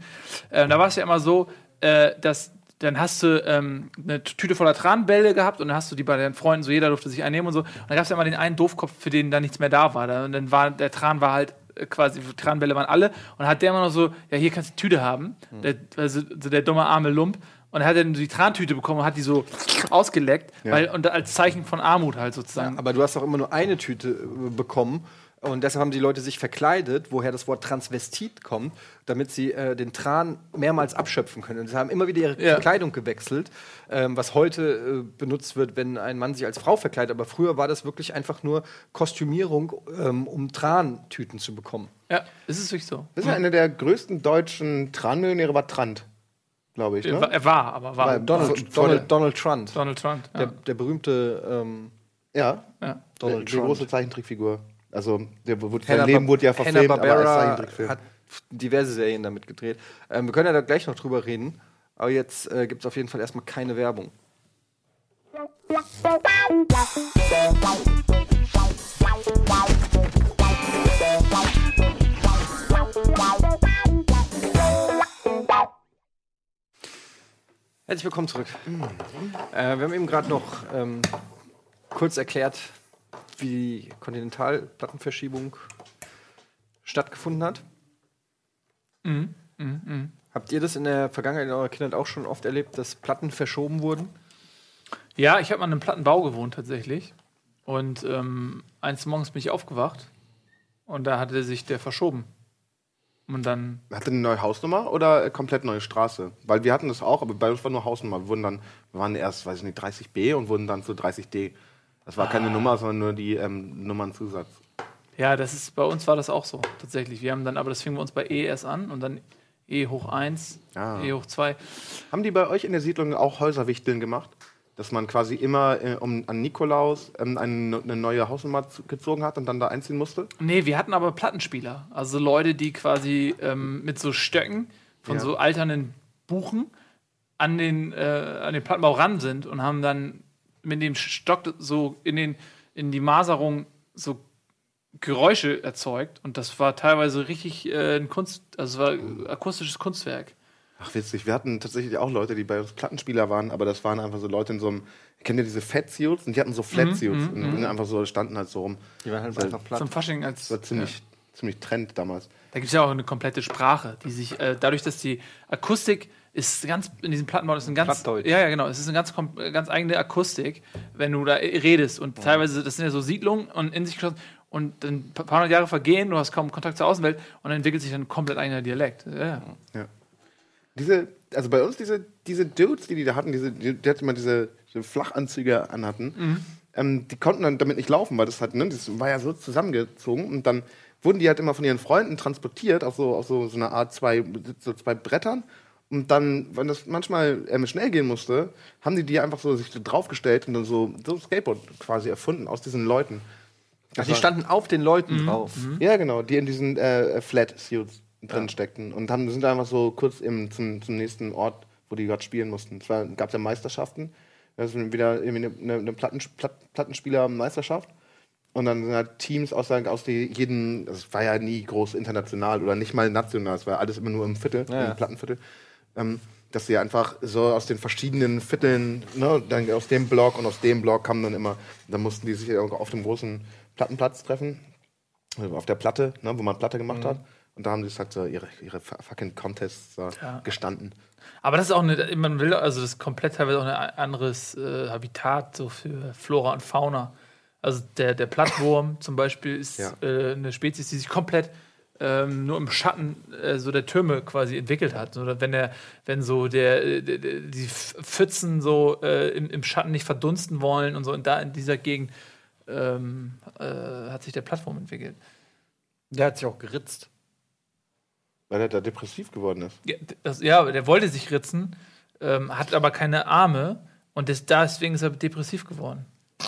äh, da war es ja immer so, äh, dass dann hast du ähm, eine Tüte voller Tranbälle gehabt und dann hast du die bei deinen Freunden, so jeder durfte sich einnehmen und so. Und dann gab es ja immer den einen Doofkopf, für den da nichts mehr da war. Und dann war der Tran war halt äh, quasi, Tranbälle waren alle. Und dann hat der immer noch so, ja, hier kannst du die Tüte haben. Mhm. Der, also der dumme arme Lump. Und er hat dann die Trantüte bekommen und hat die so ausgeleckt, ja. weil, und als Zeichen von Armut halt sozusagen.
Ja, aber du hast auch immer nur eine Tüte äh, bekommen. Und deshalb haben die Leute sich verkleidet, woher das Wort Transvestit kommt, damit sie äh, den Tran mehrmals abschöpfen können. Und sie haben immer wieder ihre ja. Kleidung gewechselt, ähm, was heute äh, benutzt wird, wenn ein Mann sich als Frau verkleidet. Aber früher war das wirklich einfach nur Kostümierung, ähm, um Trantüten zu bekommen.
Ja, ist es wirklich so.
Das ist ja eine der größten deutschen Tranmillionäre, war Trant glaube ich. Ne?
Er war, aber war.
Donald, Donald, Donald, Trump.
Donald Trump,
ja. der, der, berühmte. Ähm,
ja, ja. Donald die, Trump. Die große Zeichentrickfigur. Also, der wurde, sein Leben wurde ja verfilmt,
Hanna aber als hat diverse Serien damit gedreht. Ähm, wir können ja da gleich noch drüber reden. Aber jetzt äh, gibt es auf jeden Fall erstmal keine Werbung. Herzlich willkommen zurück. Äh, wir haben eben gerade noch ähm, kurz erklärt, wie die Kontinentalplattenverschiebung stattgefunden hat. Mhm. Mhm. Mhm. Habt ihr das in der Vergangenheit in eurer Kindheit auch schon oft erlebt, dass Platten verschoben wurden?
Ja, ich habe mal in einem Plattenbau gewohnt tatsächlich. Und ähm, eins Morgens bin ich aufgewacht und da hatte sich der verschoben. Und dann.
Hatte eine neue Hausnummer oder komplett neue Straße? Weil wir hatten das auch, aber bei uns war nur Hausnummer. Wir wurden dann, wir waren erst, weiß ich nicht, 30b und wurden dann zu 30d. Das war ah. keine Nummer, sondern nur die ähm, Nummernzusatz.
Ja, das ist, bei uns war das auch so, tatsächlich. Wir haben dann, aber das fingen wir uns bei E erst an und dann E hoch 1, ah. E hoch 2.
Haben die bei euch in der Siedlung auch Häuserwichteln gemacht? dass man quasi immer äh, um, an Nikolaus ähm, eine, eine, neue Hausnummer gezogen hat und dann da einziehen musste?
Nee, wir hatten aber Plattenspieler. Also Leute, die quasi ähm, mit so Stöcken von ja. so alternden Buchen an den, äh, an den Plattenbau ran sind und haben dann mit dem Stock so in, den, in die Maserung so Geräusche erzeugt. Und das war teilweise richtig äh, ein Kunst, also es war akustisches Kunstwerk.
Ach, witzig. Wir hatten tatsächlich auch Leute, die bei uns Plattenspieler waren, aber das waren einfach so Leute in so einem. Kennt ihr diese Fat Seals? Und die hatten so Flat mhm, Seals. Mhm, und mhm. einfach so, standen halt so rum.
Die waren halt so, einfach platt. Zum Fasching als.
Das war ziemlich, ja. ziemlich Trend damals.
Da gibt es ja auch eine komplette Sprache, die sich, äh, dadurch, dass die Akustik ist ganz, in diesem Plattenbau ist ein ganz. Ja, ja, genau. Es ist eine ganz, ganz eigene Akustik, wenn du da redest. Und ja. teilweise, das sind ja so Siedlungen und in sich geschlossen. Und dann ein paar hundert Jahre vergehen, du hast kaum Kontakt zur Außenwelt und dann entwickelt sich dann ein komplett eigener Dialekt. Ja.
ja. Diese, also bei uns, diese, diese Dudes, die die da hatten, diese, die, die hatten immer diese, diese Flachanzüge anhatten, mhm. ähm, die konnten dann damit nicht laufen, weil das halt, ne, das war ja so zusammengezogen und dann wurden die halt immer von ihren Freunden transportiert auf so, auf so, so eine Art zwei, so zwei Brettern und dann, wenn das manchmal ähm, schnell gehen musste, haben die die einfach so sich draufgestellt und dann so, so Skateboard quasi erfunden aus diesen Leuten.
Ach, die standen auf den Leuten mhm. drauf.
Mhm. Ja, genau, die in diesen äh, Flat Suits drin steckten und haben, sind einfach so kurz im, zum, zum nächsten Ort, wo die gerade spielen mussten. Es gab ja Meisterschaften. Das ist wieder irgendwie eine, eine Platten, Platt, Plattenspieler-Meisterschaft. Und dann sind halt Teams aus, aus die, jedem, das war ja nie groß international oder nicht mal national, es war alles immer nur im Viertel, ja, im Plattenviertel. Ähm, dass sie einfach so aus den verschiedenen Vierteln, ne, dann aus dem Block und aus dem Block kamen dann immer, dann mussten die sich auf dem großen Plattenplatz treffen, auf der Platte, ne, wo man Platte gemacht mhm. hat. Und da haben sie halt so ihre, ihre fucking Contests äh, ja. gestanden.
Aber das ist auch eine, man will, also das ist komplett teilweise auch ein anderes äh, Habitat so für Flora und Fauna. Also der, der Plattwurm zum Beispiel ist ja. äh, eine Spezies, die sich komplett ähm, nur im Schatten äh, so der Türme quasi entwickelt hat. Oder wenn der, wenn so der, der die Pfützen so äh, im, im, Schatten nicht verdunsten wollen und so, und da in dieser Gegend ähm, äh, hat sich der Plattform entwickelt.
Der hat sich auch geritzt.
Weil er da depressiv geworden ist.
Ja, das, ja der wollte sich ritzen, ähm, hat aber keine Arme und das, deswegen ist er depressiv geworden.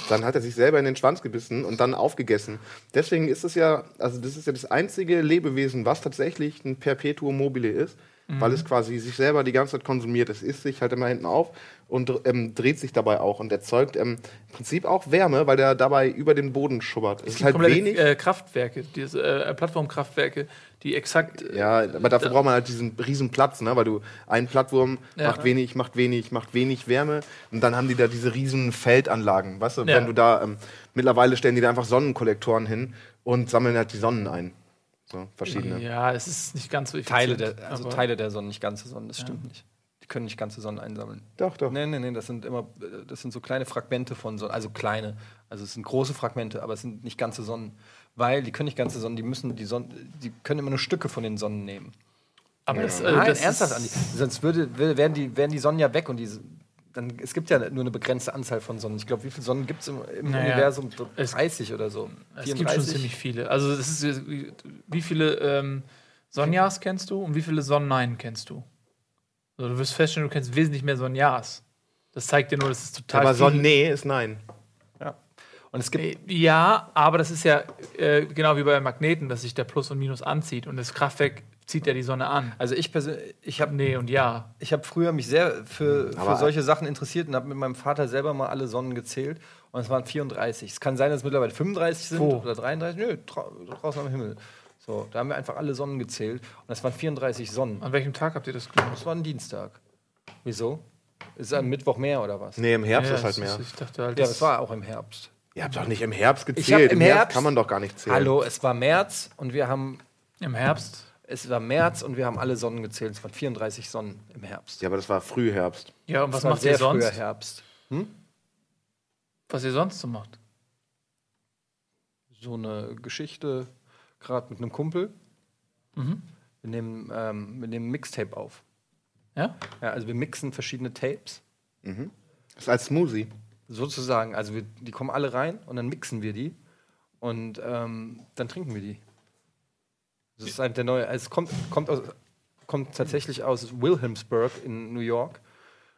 Dann hat er sich selber in den Schwanz gebissen und dann aufgegessen. Deswegen ist es ja, also das ist ja das einzige Lebewesen, was tatsächlich ein Perpetuum mobile ist, mhm. weil es quasi sich selber die ganze Zeit konsumiert. Es isst sich halt immer hinten auf und ähm, dreht sich dabei auch und erzeugt ähm, im Prinzip auch Wärme, weil der dabei über den Boden schubbert.
Es, es ist halt wenig. Äh, Kraftwerke, diese äh, Plattformkraftwerke, die exakt.
Äh, ja, aber dafür braucht man halt diesen riesen Platz, ne? weil du ein Plattwurm ja, macht wenig, macht wenig, macht wenig Wärme und dann haben die da diese riesen Feldanlagen. Weißt du, ja. wenn du da ähm, mittlerweile stellen die da einfach Sonnenkollektoren hin und sammeln halt die Sonnen ein. So, verschiedene.
Ja, es ist nicht ganz so
Teile der, also Teile der Sonne, nicht ganze Sonne, das stimmt nicht. Die können nicht ganze Sonnen einsammeln.
Doch, doch.
Nee, nee, nee, das sind immer, das sind so kleine Fragmente von Sonnen, also kleine. Also es sind große Fragmente, aber es sind nicht ganze Sonnen. Weil die können nicht ganze Sonnen, die müssen die Sonnen, die können immer nur Stücke von den Sonnen nehmen.
Aber ja. das,
äh, Nein, das ernsthaft, Andi. Sonst würde, werden, die, werden die Sonnen ja weg und die, dann, es gibt ja nur eine begrenzte Anzahl von Sonnen. Ich glaube, wie viele Sonnen gibt es im, im naja, Universum? 30 oder so.
Es 34? gibt schon ziemlich viele. Also ist, wie viele ähm, Sonnenjahrs kennst du und wie viele Sonnennein kennst du? Also, du wirst feststellen, du kennst wesentlich mehr Sonjas. Das zeigt dir nur, dass es total.
Aber Sonne ist nein.
Ja. Und es gibt. Äh, ja, aber das ist ja äh, genau wie bei Magneten, dass sich der Plus und Minus anzieht und das Kraftwerk zieht ja die Sonne an.
Also ich persönlich, ich habe
nee und ja.
Ich habe früher mich sehr für, für solche Sachen interessiert und habe mit meinem Vater selber mal alle Sonnen gezählt und es waren 34. Es kann sein, dass es mittlerweile 35 sind Wo? oder 33. Nö, draußen am Himmel. So, da haben wir einfach alle Sonnen gezählt und das waren 34 Sonnen.
An welchem Tag habt ihr das gemacht?
Das war ein Dienstag. Wieso? Ist es am Mittwoch mehr oder was?
Nee, im Herbst ja, ist halt mehr.
ich dachte halt, ja, es war auch im Herbst.
Ihr habt doch nicht im Herbst gezählt.
Im, Im Herbst, Herbst
kann man doch gar nicht zählen.
Hallo, es war März und wir haben.
Im Herbst?
Es war März und wir haben alle Sonnen gezählt. Es waren 34 Sonnen im Herbst.
Ja, aber das war Frühherbst.
Ja, und was macht ihr sonst?
Früher Herbst. Hm?
Was ihr sonst so macht?
So eine Geschichte, gerade mit einem Kumpel. Mhm. Wir nehmen, ähm, wir nehmen Mixtape auf.
Ja?
Ja, also wir mixen verschiedene Tapes.
Mhm. Das ist als Smoothie.
Sozusagen. Also wir, die kommen alle rein und dann mixen wir die und ähm, dann trinken wir die. Das ist halt der neue. Es kommt, kommt, aus, kommt tatsächlich aus Wilhelmsburg in New York.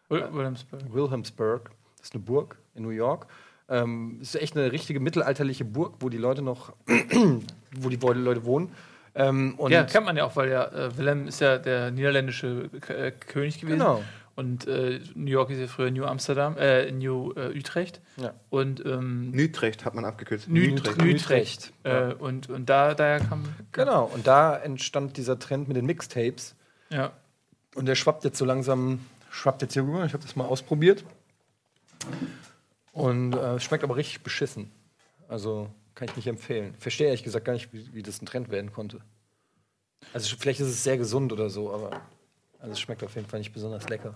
Wilhelmsburg.
Wilhelmsburg. Das ist eine Burg in New York. Ähm, ist echt eine richtige mittelalterliche Burg, wo die Leute noch, wo die Leute wohnen.
Ähm, ja, kennt man ja auch, weil ja äh, Willem ist ja der niederländische K äh, König gewesen. Genau. Und äh, New York ist ja früher New Amsterdam, äh, New äh, Utrecht.
Ja.
Und ähm,
Utrecht hat man abgekürzt.
Utrecht. Utrecht. Äh, und, und da daher kam.
Genau, und da entstand dieser Trend mit den Mixtapes.
Ja.
Und der schwappt jetzt so langsam, schwappt jetzt hier rüber. Ich habe das mal ausprobiert. Und äh, schmeckt aber richtig beschissen. Also kann ich nicht empfehlen. Verstehe ehrlich gesagt gar nicht, wie, wie das ein Trend werden konnte. Also vielleicht ist es sehr gesund oder so, aber also es schmeckt auf jeden Fall nicht besonders lecker.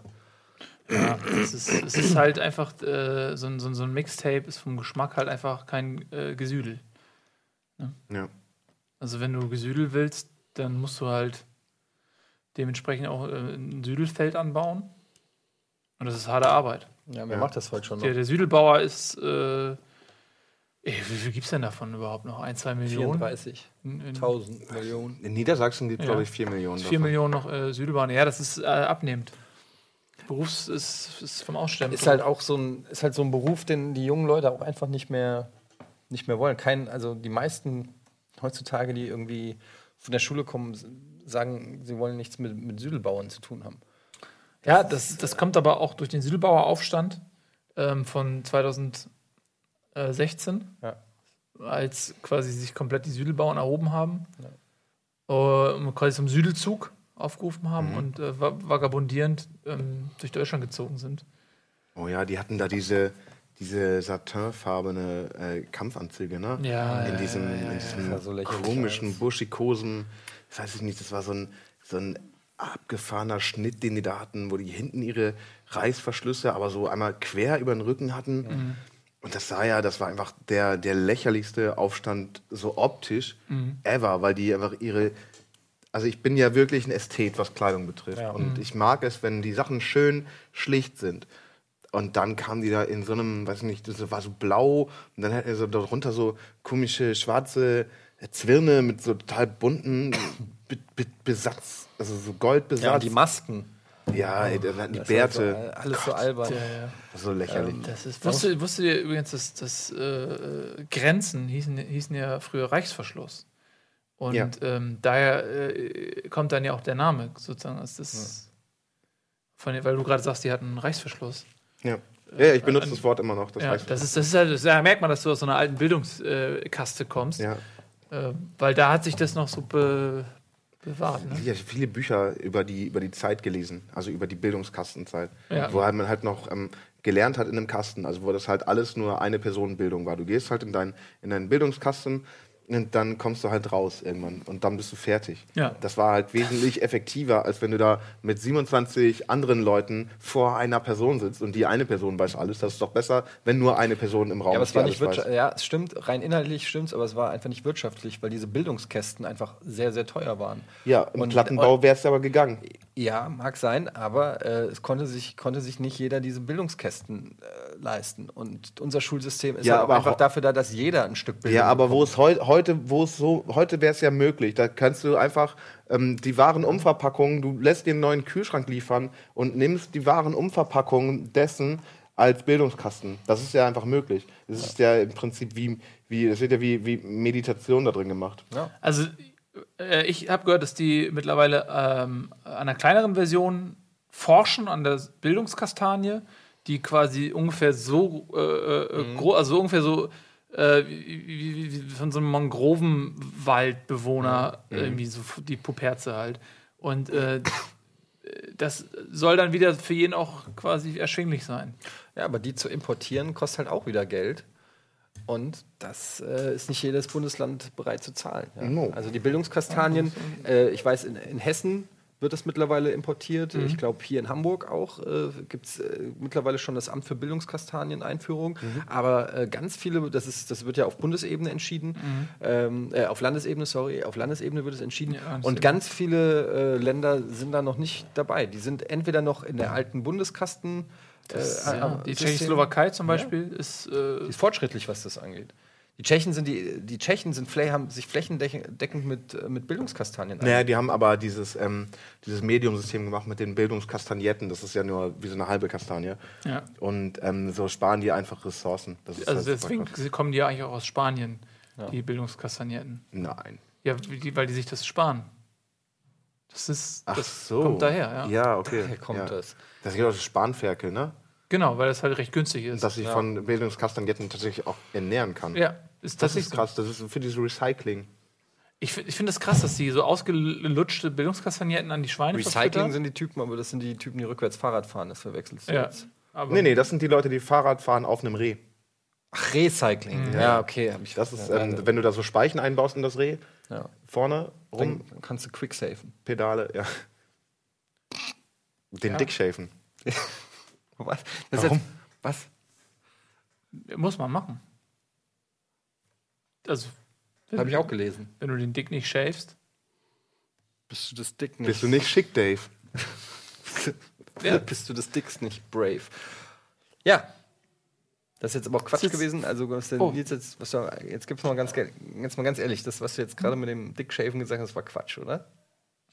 Ja, es ist, es ist halt einfach, äh, so, ein, so, so, ein Mixtape ist vom Geschmack halt einfach kein äh, Gesüdel.
Ne? Ja.
Also wenn du Gesüdel willst, dann musst du halt dementsprechend auch äh, ein Südelfeld anbauen. Und das ist harte Arbeit.
Ja, wer ja. macht das heute schon noch?
Der, der Südelbauer ist äh, Ey, wie viel gibt es denn davon überhaupt noch? Ein, zwei Millionen?
34.000 Millionen.
In Niedersachsen gibt es, ja. glaube ich, vier Millionen.
Vier. Millionen noch äh, Südbahn. Ja, das ist äh, abnehmend. Berufs ist, ist vom Aussterben.
Ist halt auch so ein, ist halt so ein Beruf, den die jungen Leute auch einfach nicht mehr, nicht mehr wollen. Kein, also die meisten heutzutage, die irgendwie von der Schule kommen, sagen, sie wollen nichts mit, mit Südelbauern zu tun haben.
Ja, das, das kommt aber auch durch den Südelbauer-Aufstand ähm, von 2000 äh, 16,
ja.
als quasi sich komplett die Südelbauern erhoben haben ja. und quasi zum Südelzug aufgerufen haben mhm. und äh, vagabundierend ähm, durch Deutschland gezogen sind.
Oh ja, die hatten da diese, diese satinfarbene äh, Kampfanzüge, ne?
Ja,
In
ja,
diesem,
ja, ja,
in diesem.
So
komischen, buschikosen, das weiß ich nicht, das war so ein, so ein abgefahrener Schnitt, den die da hatten, wo die hinten ihre Reißverschlüsse aber so einmal quer über den Rücken hatten.
Mhm.
Und das sah ja, das war einfach der, der lächerlichste Aufstand so optisch
Mhm.
ever, weil die einfach ihre. Also ich bin ja wirklich ein Ästhet, was Kleidung betrifft.
Ja.
Und ich mag es, wenn die Sachen schön schlicht sind. Und dann kamen die da in so einem, weiß ich nicht, das war so blau und dann hat er so darunter so komische schwarze Zwirne mit so total bunten Be Be Besatz, also so Goldbesatz.
Ja, die Masken.
Ja, ey, die
Das ist also
Bärte.
alles so albern.
Ja, ja.
so lächerlich.
Das ist, wusstet, wusstet ihr übrigens, dass, dass äh, Grenzen hießen, hießen ja früher Reichsverschluss. Und
Ja.
ähm, daher äh, kommt dann ja auch der Name sozusagen. Als das von, weil du gerade sagst, die hatten einen Reichsverschluss.
ja. ja, ich benutze
an-
das Wort immer noch. Das
ja,
heißt,
das ist, das ist halt, da merkt man, dass du aus so einer alten Bildungskaste kommst.
ja.
Äh, weil da hat sich das noch so be, bewahrt. Ne?
Ich habe viele Bücher über die, über die Zeit gelesen, also über die Bildungskastenzeit,
Ja.
wo halt man halt noch ähm, gelernt hat in einem Kasten, also wo das halt alles nur eine Personenbildung war. Du gehst halt in, dein, in deinen Bildungskasten und dann kommst du halt raus irgendwann und dann bist du fertig.
Ja.
Das war halt wesentlich effektiver, als wenn du da mit 27 anderen Leuten vor einer Person sitzt und die eine Person weiß alles. Das ist doch besser, wenn nur eine Person im Raum
Ja, aber
ist.
es war nicht. Ja, es stimmt, rein inhaltlich stimmt's, aber es war einfach nicht wirtschaftlich, weil diese Bildungskästen einfach sehr, sehr teuer waren.
Ja, im
Und-
Plattenbau wäre es aber gegangen.
Ja, mag sein, aber äh, es konnte sich, konnte sich nicht jeder diese Bildungskästen äh, leisten. Und unser Schulsystem ist
Ja,
ja, auch einfach dafür da, dass jeder ein Stück Bildung
Ja, aber wo
bekommt.
es heu heute, wo es so, heute wäre es ja möglich. Da kannst du einfach ähm, die Warenumverpackungen, du lässt dir einen neuen Kühlschrank liefern und nimmst die Warenumverpackungen dessen als Bildungskasten. Das ist ja einfach möglich. Es ist ja im Prinzip wie, wie, es wird ja wie, wie Meditation da drin gemacht.
Ja.
Also äh, ich habe gehört, dass die mittlerweile ähm, an einer kleineren Version forschen, an der Bildungskastanie, die quasi ungefähr so äh, äh, gro- also ungefähr so äh, wie, wie, wie von so einem Mangrovenwaldbewohner irgendwie so die Puperze halt. Und äh, das soll dann wieder für jeden auch quasi erschwinglich sein.
ja, aber die zu importieren kostet halt auch wieder Geld. Und das äh, ist nicht jedes Bundesland bereit zu zahlen. Ja.
No.
Also die Bildungskastanien, äh, ich weiß, in, in Hessen wird das mittlerweile importiert. Ich glaube, hier in Hamburg auch äh, gibt es äh, mittlerweile schon das Amt für Bildungskastanien-Einführung. Aber äh, ganz viele, das, ist, das wird ja auf Bundesebene entschieden, ähm, äh, auf Landesebene, sorry, auf Landesebene wird es entschieden.
Ja, das
Und ganz viele äh, Länder sind da noch nicht dabei. Die sind entweder noch in der alten Bundeskasten. Äh,
Ja, die Tschechoslowakei zum Beispiel ist äh,
ist fortschrittlich, was das angeht. Die Tschechen sind die, die Tschechen sind haben sich flächendeckend mit, äh, mit Bildungskastanien
Naja, die haben aber dieses, ähm, dieses Mediumsystem gemacht mit den Bildungskastagnetten. Das ist ja nur wie so eine halbe Kastanie.
ja.
Und ähm, so sparen die einfach Ressourcen. Das ist
Also
halt
deswegen kommen die ja eigentlich auch aus Spanien, die Bildungskastagnetten.
Nein.
Ja, weil die sich das sparen. Das ist,
Ach
das
so.
kommt daher, ja.
Ja, okay.
Daher kommt
ja.
das.
Das ist ja auch das Spanferkel, ne?
Genau, weil das halt recht günstig ist.
Dass ich von Bildungskastagnetten tatsächlich auch ernähren kann.
ja, ist
Das
tatsächlich
ist krass. Das ist für dieses Recycling.
Ich, ich finde das krass, dass die so ausgelutschte Bildungskastagnetten an die Schweine
Recycling sind die Typen, aber das sind die Typen, die rückwärts Fahrrad fahren. Das verwechselst du
Ja,
jetzt.
aber
Nee, nee, das sind die Leute, die Fahrrad fahren auf einem Reh.
Ach, Recycling. Ja, okay. Hab ich
Das ist,
ja,
ähm, wenn du da so Speichen einbaust in das Reh,
ja.
vorne rum,
Dann kannst du quicksafen.
Pedale, ja. Den
Ja.
Dickschafen.
Was? Das
Warum?
Ist jetzt, was?
muss man machen. Also,
Habe ich auch gelesen.
wenn du den Dick nicht shavest.
Bist du des Dick nicht?
Bist du nicht schick, Dave?
Ja.
Bist du des Dicks nicht brave? Ja. Das ist jetzt aber auch Quatsch
Das
gewesen. Also, was der
Oh.
Nils jetzt, was du, jetzt gibt's mal ganz, jetzt mal ganz ehrlich, das, was du jetzt gerade mit dem Dickshaven gesagt hast, war Quatsch, oder?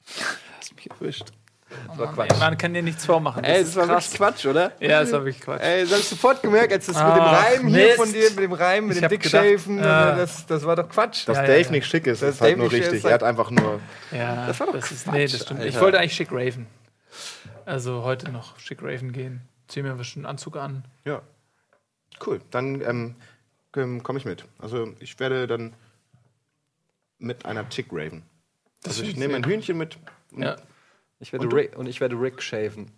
Hast mich erwischt.
Das war
Mann,
Quatsch.
ey, man kann dir nichts vormachen.
Ey,
das
das war wirklich Quatsch, oder?
Ja, das war wirklich Quatsch.
Ey, das hab ich sofort gemerkt, als das mit dem
Ach,
Reim hier von dir, mit dem Reim, mit
Ich
dem Dickshaven,
gedacht, äh,
das, das war doch Quatsch.
Dass
Ja, ja,
Dave
ja.
nicht schick ist,
Dass
ist halt
Dave
nur richtig.
ist,
Er hat einfach nur.
Ja,
Das war doch
ist,
Quatsch,
nee, das stimmt. Ich
Alter.
wollte eigentlich schick raven. Also heute noch schick raven gehen. Zieh mir bestimmt einen Anzug an.
Ja. Cool. Dann ähm, komme ich mit. Also ich werde dann mit einer Chick raven. Also ich
ich
nehme ein Hühnchen mit. und-
Ja,
ich werde
und
Rick, und ich werde Rick shaven.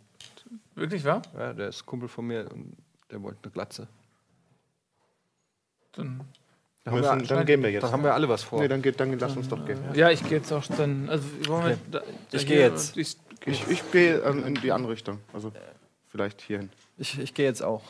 Wirklich, wahr?
Ja, der ist Kumpel von mir und der wollte eine Glatze.
Dann,
dann, müssen, wir, dann gehen wir jetzt.
Dann haben wir alle was vor.
Nee, dann, geht, dann lass uns doch gehen.
Ja, ich gehe jetzt auch dann. Also, okay. da, da
ich gehe jetzt.
Ich,
ich, ich gehe ähm, in die andere Richtung. Also, vielleicht hierhin.
Ich, ich gehe jetzt auch.